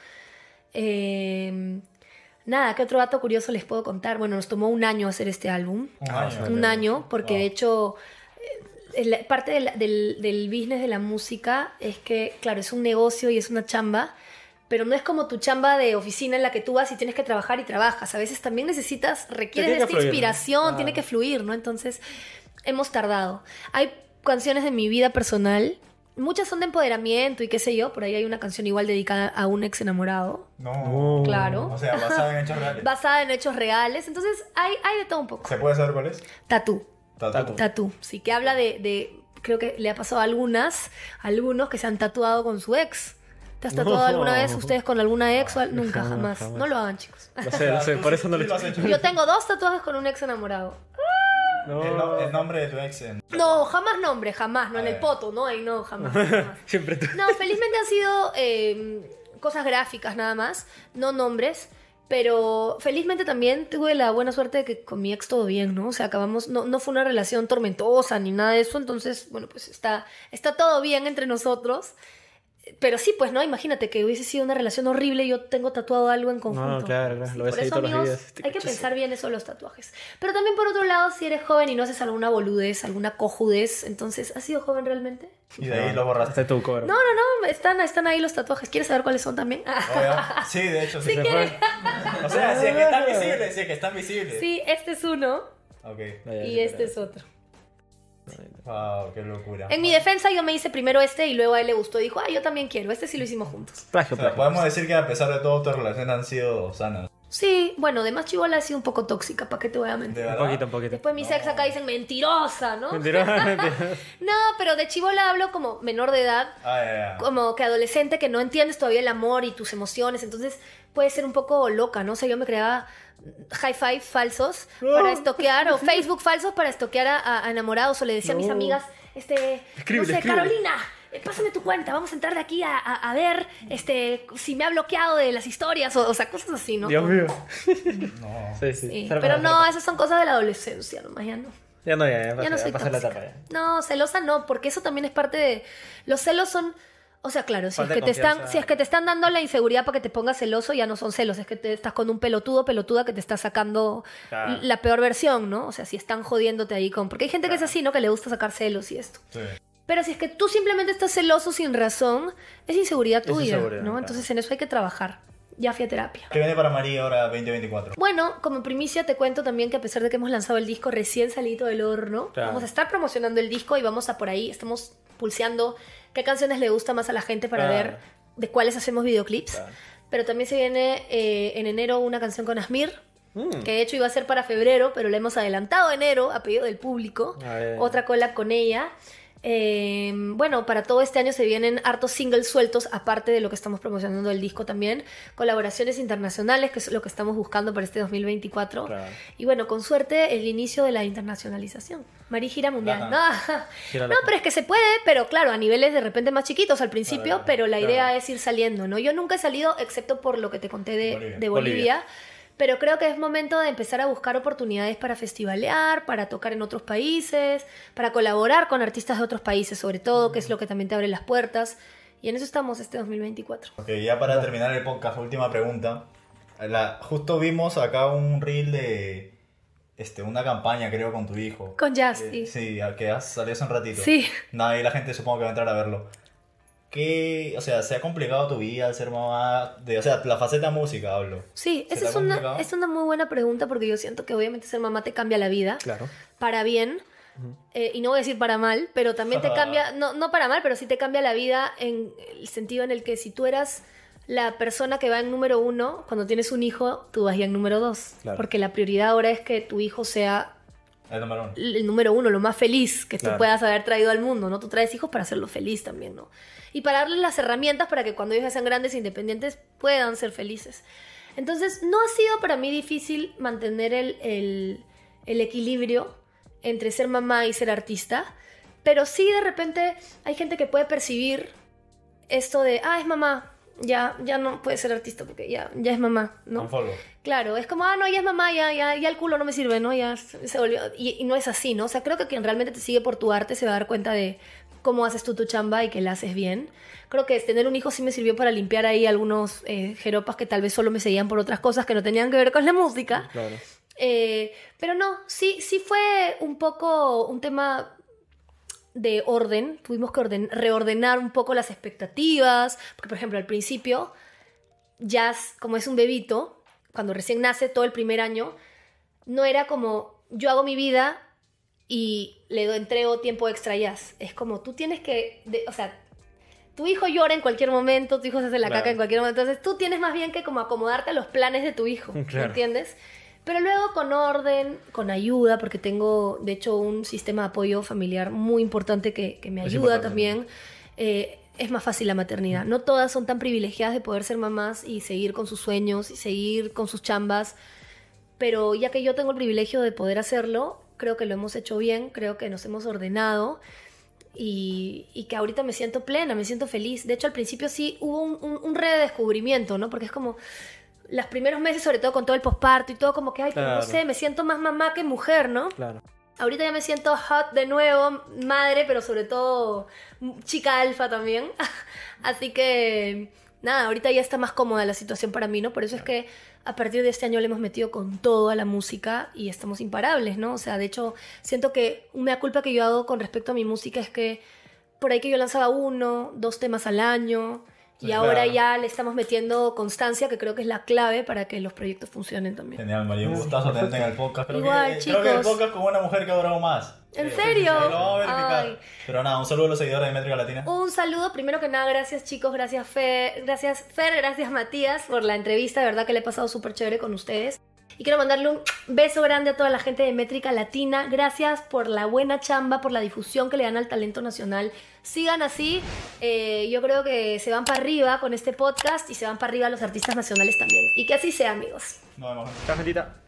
Eh, nada, ¿qué otro dato curioso les puedo contar? Bueno, nos tomó un año hacer este álbum Un Ah, año. sí. un año, porque Wow. de hecho eh, parte del, del, del business de la música es que, claro, es un negocio y es una chamba, pero no es como tu chamba de oficina en la que tú vas y tienes que trabajar y trabajas. A veces también necesitas, requieres de esta fluir, ¿no? inspiración, Ah. tiene que fluir, ¿no? Entonces, hemos tardado. Hay canciones de mi vida personal. Muchas son de empoderamiento y qué sé yo, por ahí hay una canción igual dedicada a un ex enamorado, No. Claro, O sea, basada en hechos reales. basada en hechos reales, entonces hay, hay de todo un poco. ¿Se puede saber cuál es? Tatú. Tatu. Tatú, sí, que habla de, de- creo que le ha pasado a algunas, a algunos que se han tatuado con su ex. ¿Te has tatuado No. alguna vez ustedes con alguna ex? o al- Nunca, Jamás. No lo hagan, chicos. Lo sé, lo sé, por eso no lo lo has hecho. Yo tengo dos tatuajes con un ex enamorado. No. El, no- el nombre de tu ex en... No, jamás nombre, jamás, no en A el poto, ¿no? Ahí no, jamás. jamás. Siempre tú. No, felizmente han sido eh, cosas gráficas nada más, no nombres. Pero felizmente también tuve la buena suerte de que con mi ex todo bien, ¿no? O sea, acabamos, no, no fue una relación tormentosa ni nada de eso, entonces, bueno, pues está, está todo bien entre nosotros. Pero sí, pues no, imagínate que hubiese sido una relación horrible y yo tengo tatuado algo en conjunto. No, claro, claro, Sí, lo ves por ahí eso, todos los amigos, días, te hay que pensar bien eso de los tatuajes. Pero también por otro lado, si eres joven y no haces alguna boludez, alguna cojudez, entonces, ¿has sido joven realmente? Y de ahí lo borraste. Hasta tu cobro. No, no, no, están, están ahí los tatuajes. ¿Quieres saber cuáles son también? Obvio. Sí, de hecho, sí. Sí se fue. O sea, si es que están visibles, si es que están visibles. Sí, este es uno Ok. y este es otro. Wow, qué locura. En mi defensa yo me hice primero este y luego a él le gustó. Dijo, ah, yo también quiero. Este sí lo hicimos juntos. Plagio, O sea, plagio. podemos decir que a pesar de todo, tus relaciones han sido sanas. Sí, bueno, de más chivola ha sido un poco tóxica, ¿para qué te voy a mentir? Un verdad. poquito, un poquito. Después mis ex acá dicen mentirosa, ¿no? Mentira. No, pero de chivola hablo como menor de edad, Ah, ya, ya. como que adolescente que no entiendes todavía el amor y tus emociones, entonces puede ser un poco loca, ¿no? O sea, yo me creaba high five falsos para estoquear o Facebook falsos para estoquear a, a enamorados o le decía a mis amigas, este, Escríbele, no sé, escríbele. Carolina, pásame tu cuenta, vamos a entrar de aquí a, a- a ver este, si me ha bloqueado de las historias o, o sea, cosas así, ¿no? Dios mío. No. Sí, sí. Pero para- no, esas son cosas de la adolescencia, nomás ya no. Ya no, ya, ya, Ya pasé- no soy pasé la etapa ya. No, celosa no, porque eso también es parte de... Los celos son... O sea, claro, si es, que te están, si es que te están dando la inseguridad para que te pongas celoso, ya no son celos, es que te estás con un pelotudo, pelotuda que te está sacando Claro. la peor versión, ¿no? O sea, si están jodiéndote ahí con... Porque hay gente que es así, ¿no? Que le gusta sacar celos y esto. Sí. Pero si es que tú simplemente estás celoso sin razón, es inseguridad Es tuya, inseguridad, ¿no? claro. Entonces en eso hay que trabajar. Ya fui a terapia. ¿Qué viene para María ahora 2024? Bueno, como primicia te cuento también que a pesar de que hemos lanzado el disco recién salido del horno, Claro. vamos a estar promocionando el disco y vamos a por ahí, estamos pulseando qué canciones le gusta más a la gente para Claro. ver de cuáles hacemos videoclips. Pero también se viene eh, en enero una canción con Asmir, Mm. que de hecho iba a ser para febrero, pero le hemos adelantado a enero a pedido del público. Otra cola con ella. Eh, bueno, para todo este año se vienen hartos singles sueltos, aparte de lo que estamos promocionando del disco también. Colaboraciones internacionales, que es lo que estamos buscando para este 2024. Claro. Y bueno, con suerte, el inicio de la internacionalización. Marí gira mundial. No, Gira no, loca. pero es que se puede, pero claro, a niveles de repente más chiquitos al principio, pero la claro. idea es ir saliendo, ¿no? Yo nunca he salido, excepto por lo que te conté de Bolivia. de Bolivia. Bolivia. Pero creo que es momento de empezar a buscar oportunidades para festivalear, para tocar en otros países, para colaborar con artistas de otros países, sobre todo, que es lo que también te abre las puertas. Y en eso estamos este 2024. Ok, ya para terminar el podcast, última pregunta. La, justo vimos acá un reel de este, una campaña, creo, con tu hijo. Con Jazz, Eh, sí. sí, al que has salido hace un ratito. Sí. Nada, y la gente supongo que va a entrar a verlo. ¿Qué, o sea, se ha complicado tu vida al ser mamá? De, o sea, la faceta música hablo. Sí, ¿Se esa es una, es una muy buena pregunta porque yo siento que obviamente ser mamá te cambia la vida. Claro. para bien, eh, y no voy a decir para mal, pero también te cambia, no, no para mal, pero sí te cambia la vida en el sentido en el que si tú eras la persona que va en número uno, cuando tienes un hijo, tú vas ya en número dos. Claro. Porque la prioridad ahora es que tu hijo sea El número uno. el número uno, lo más feliz que tú puedas haber traído al mundo, ¿no? Tú traes hijos para hacerlo feliz también, ¿no? Y para darles las herramientas para que cuando ellos sean grandes e independientes puedan ser felices. Entonces, no ha sido para mí difícil mantener el, el- el equilibrio entre ser mamá y ser artista, pero sí de repente hay gente que puede percibir esto de, ah, es mamá, ya, ya no puede ser artista porque ya, ya es mamá, ¿no? Claro, es como, ah, no, ya es mamá, ya, ya, ya el culo no me sirve, ¿no? Ya se volvió. Y, y no es así, ¿no? O sea, creo que quien realmente te sigue por tu arte se va a dar cuenta de cómo haces tú tu chamba y que la haces bien. Creo que tener un hijo sí me sirvió para limpiar ahí algunos eh, jeropas que tal vez solo me seguían por otras cosas que no tenían que ver con la música. Claro. Eh, pero no, sí, sí fue un poco un tema de orden. Tuvimos que orden- reordenar un poco las expectativas. Porque, por ejemplo, al principio, Jazz, como es un bebito, cuando recién nace todo el primer año, no era como yo hago mi vida y le entrego tiempo extra a Jazz. Es como tú tienes que, de- o sea, tu hijo llora en cualquier momento, tu hijo se hace la Claro. caca en cualquier momento. Entonces tú tienes más bien que como acomodarte a los planes de tu hijo, ¿me Claro. entiendes? Pero luego con orden, con ayuda, porque tengo de hecho un sistema de apoyo familiar muy importante que, que me ayuda también. eh, es más fácil la maternidad. No todas son tan privilegiadas de poder ser mamás y seguir con sus sueños y seguir con sus chambas. Pero ya que yo tengo el privilegio de poder hacerlo, creo que lo hemos hecho bien, creo que nos hemos ordenado y, y que ahorita me siento plena, me siento feliz. De hecho, al principio sí hubo un, un, un redescubrimiento, ¿no? Porque es como los primeros meses, sobre todo con todo el posparto y todo, como que, ay, pero no Claro. sé, me siento más mamá que mujer, ¿no? Claro. Ahorita ya me siento hot de nuevo, madre, pero sobre todo chica alfa también. Así que, nada, ahorita ya está más cómoda la situación para mí, ¿no? Por eso es que a partir de este año le hemos metido con todo a la música y estamos imparables, ¿no? O sea, de hecho, siento que una culpa que yo hago con respecto a mi música es que por ahí que yo lanzaba uno, dos temas al año. Y ahora claro. ya le estamos metiendo constancia, que creo que es la clave para que los proyectos funcionen también. Genial, María. Un gustazo tenerte en el podcast. Creo, Igual, que, creo que el chicos. podcast con una mujer que ha durado más. ¿En Sí, serio? lo vamos a verificar. Ay. Pero nada, un saludo a los seguidores de Métrica Latina. Un saludo, primero que nada, gracias chicos, gracias Fer, gracias Fer, gracias Matías por la entrevista, de verdad que le he pasado súper chévere con ustedes. Y quiero mandarle un beso grande a toda la gente de Métrica Latina. Gracias por la buena chamba, por la difusión que le dan al talento nacional. Sigan así. eh, yo creo que se van para arriba con este podcast y se van para arriba los artistas nacionales también. Y que así sea, amigos. Nos vemos. Chao.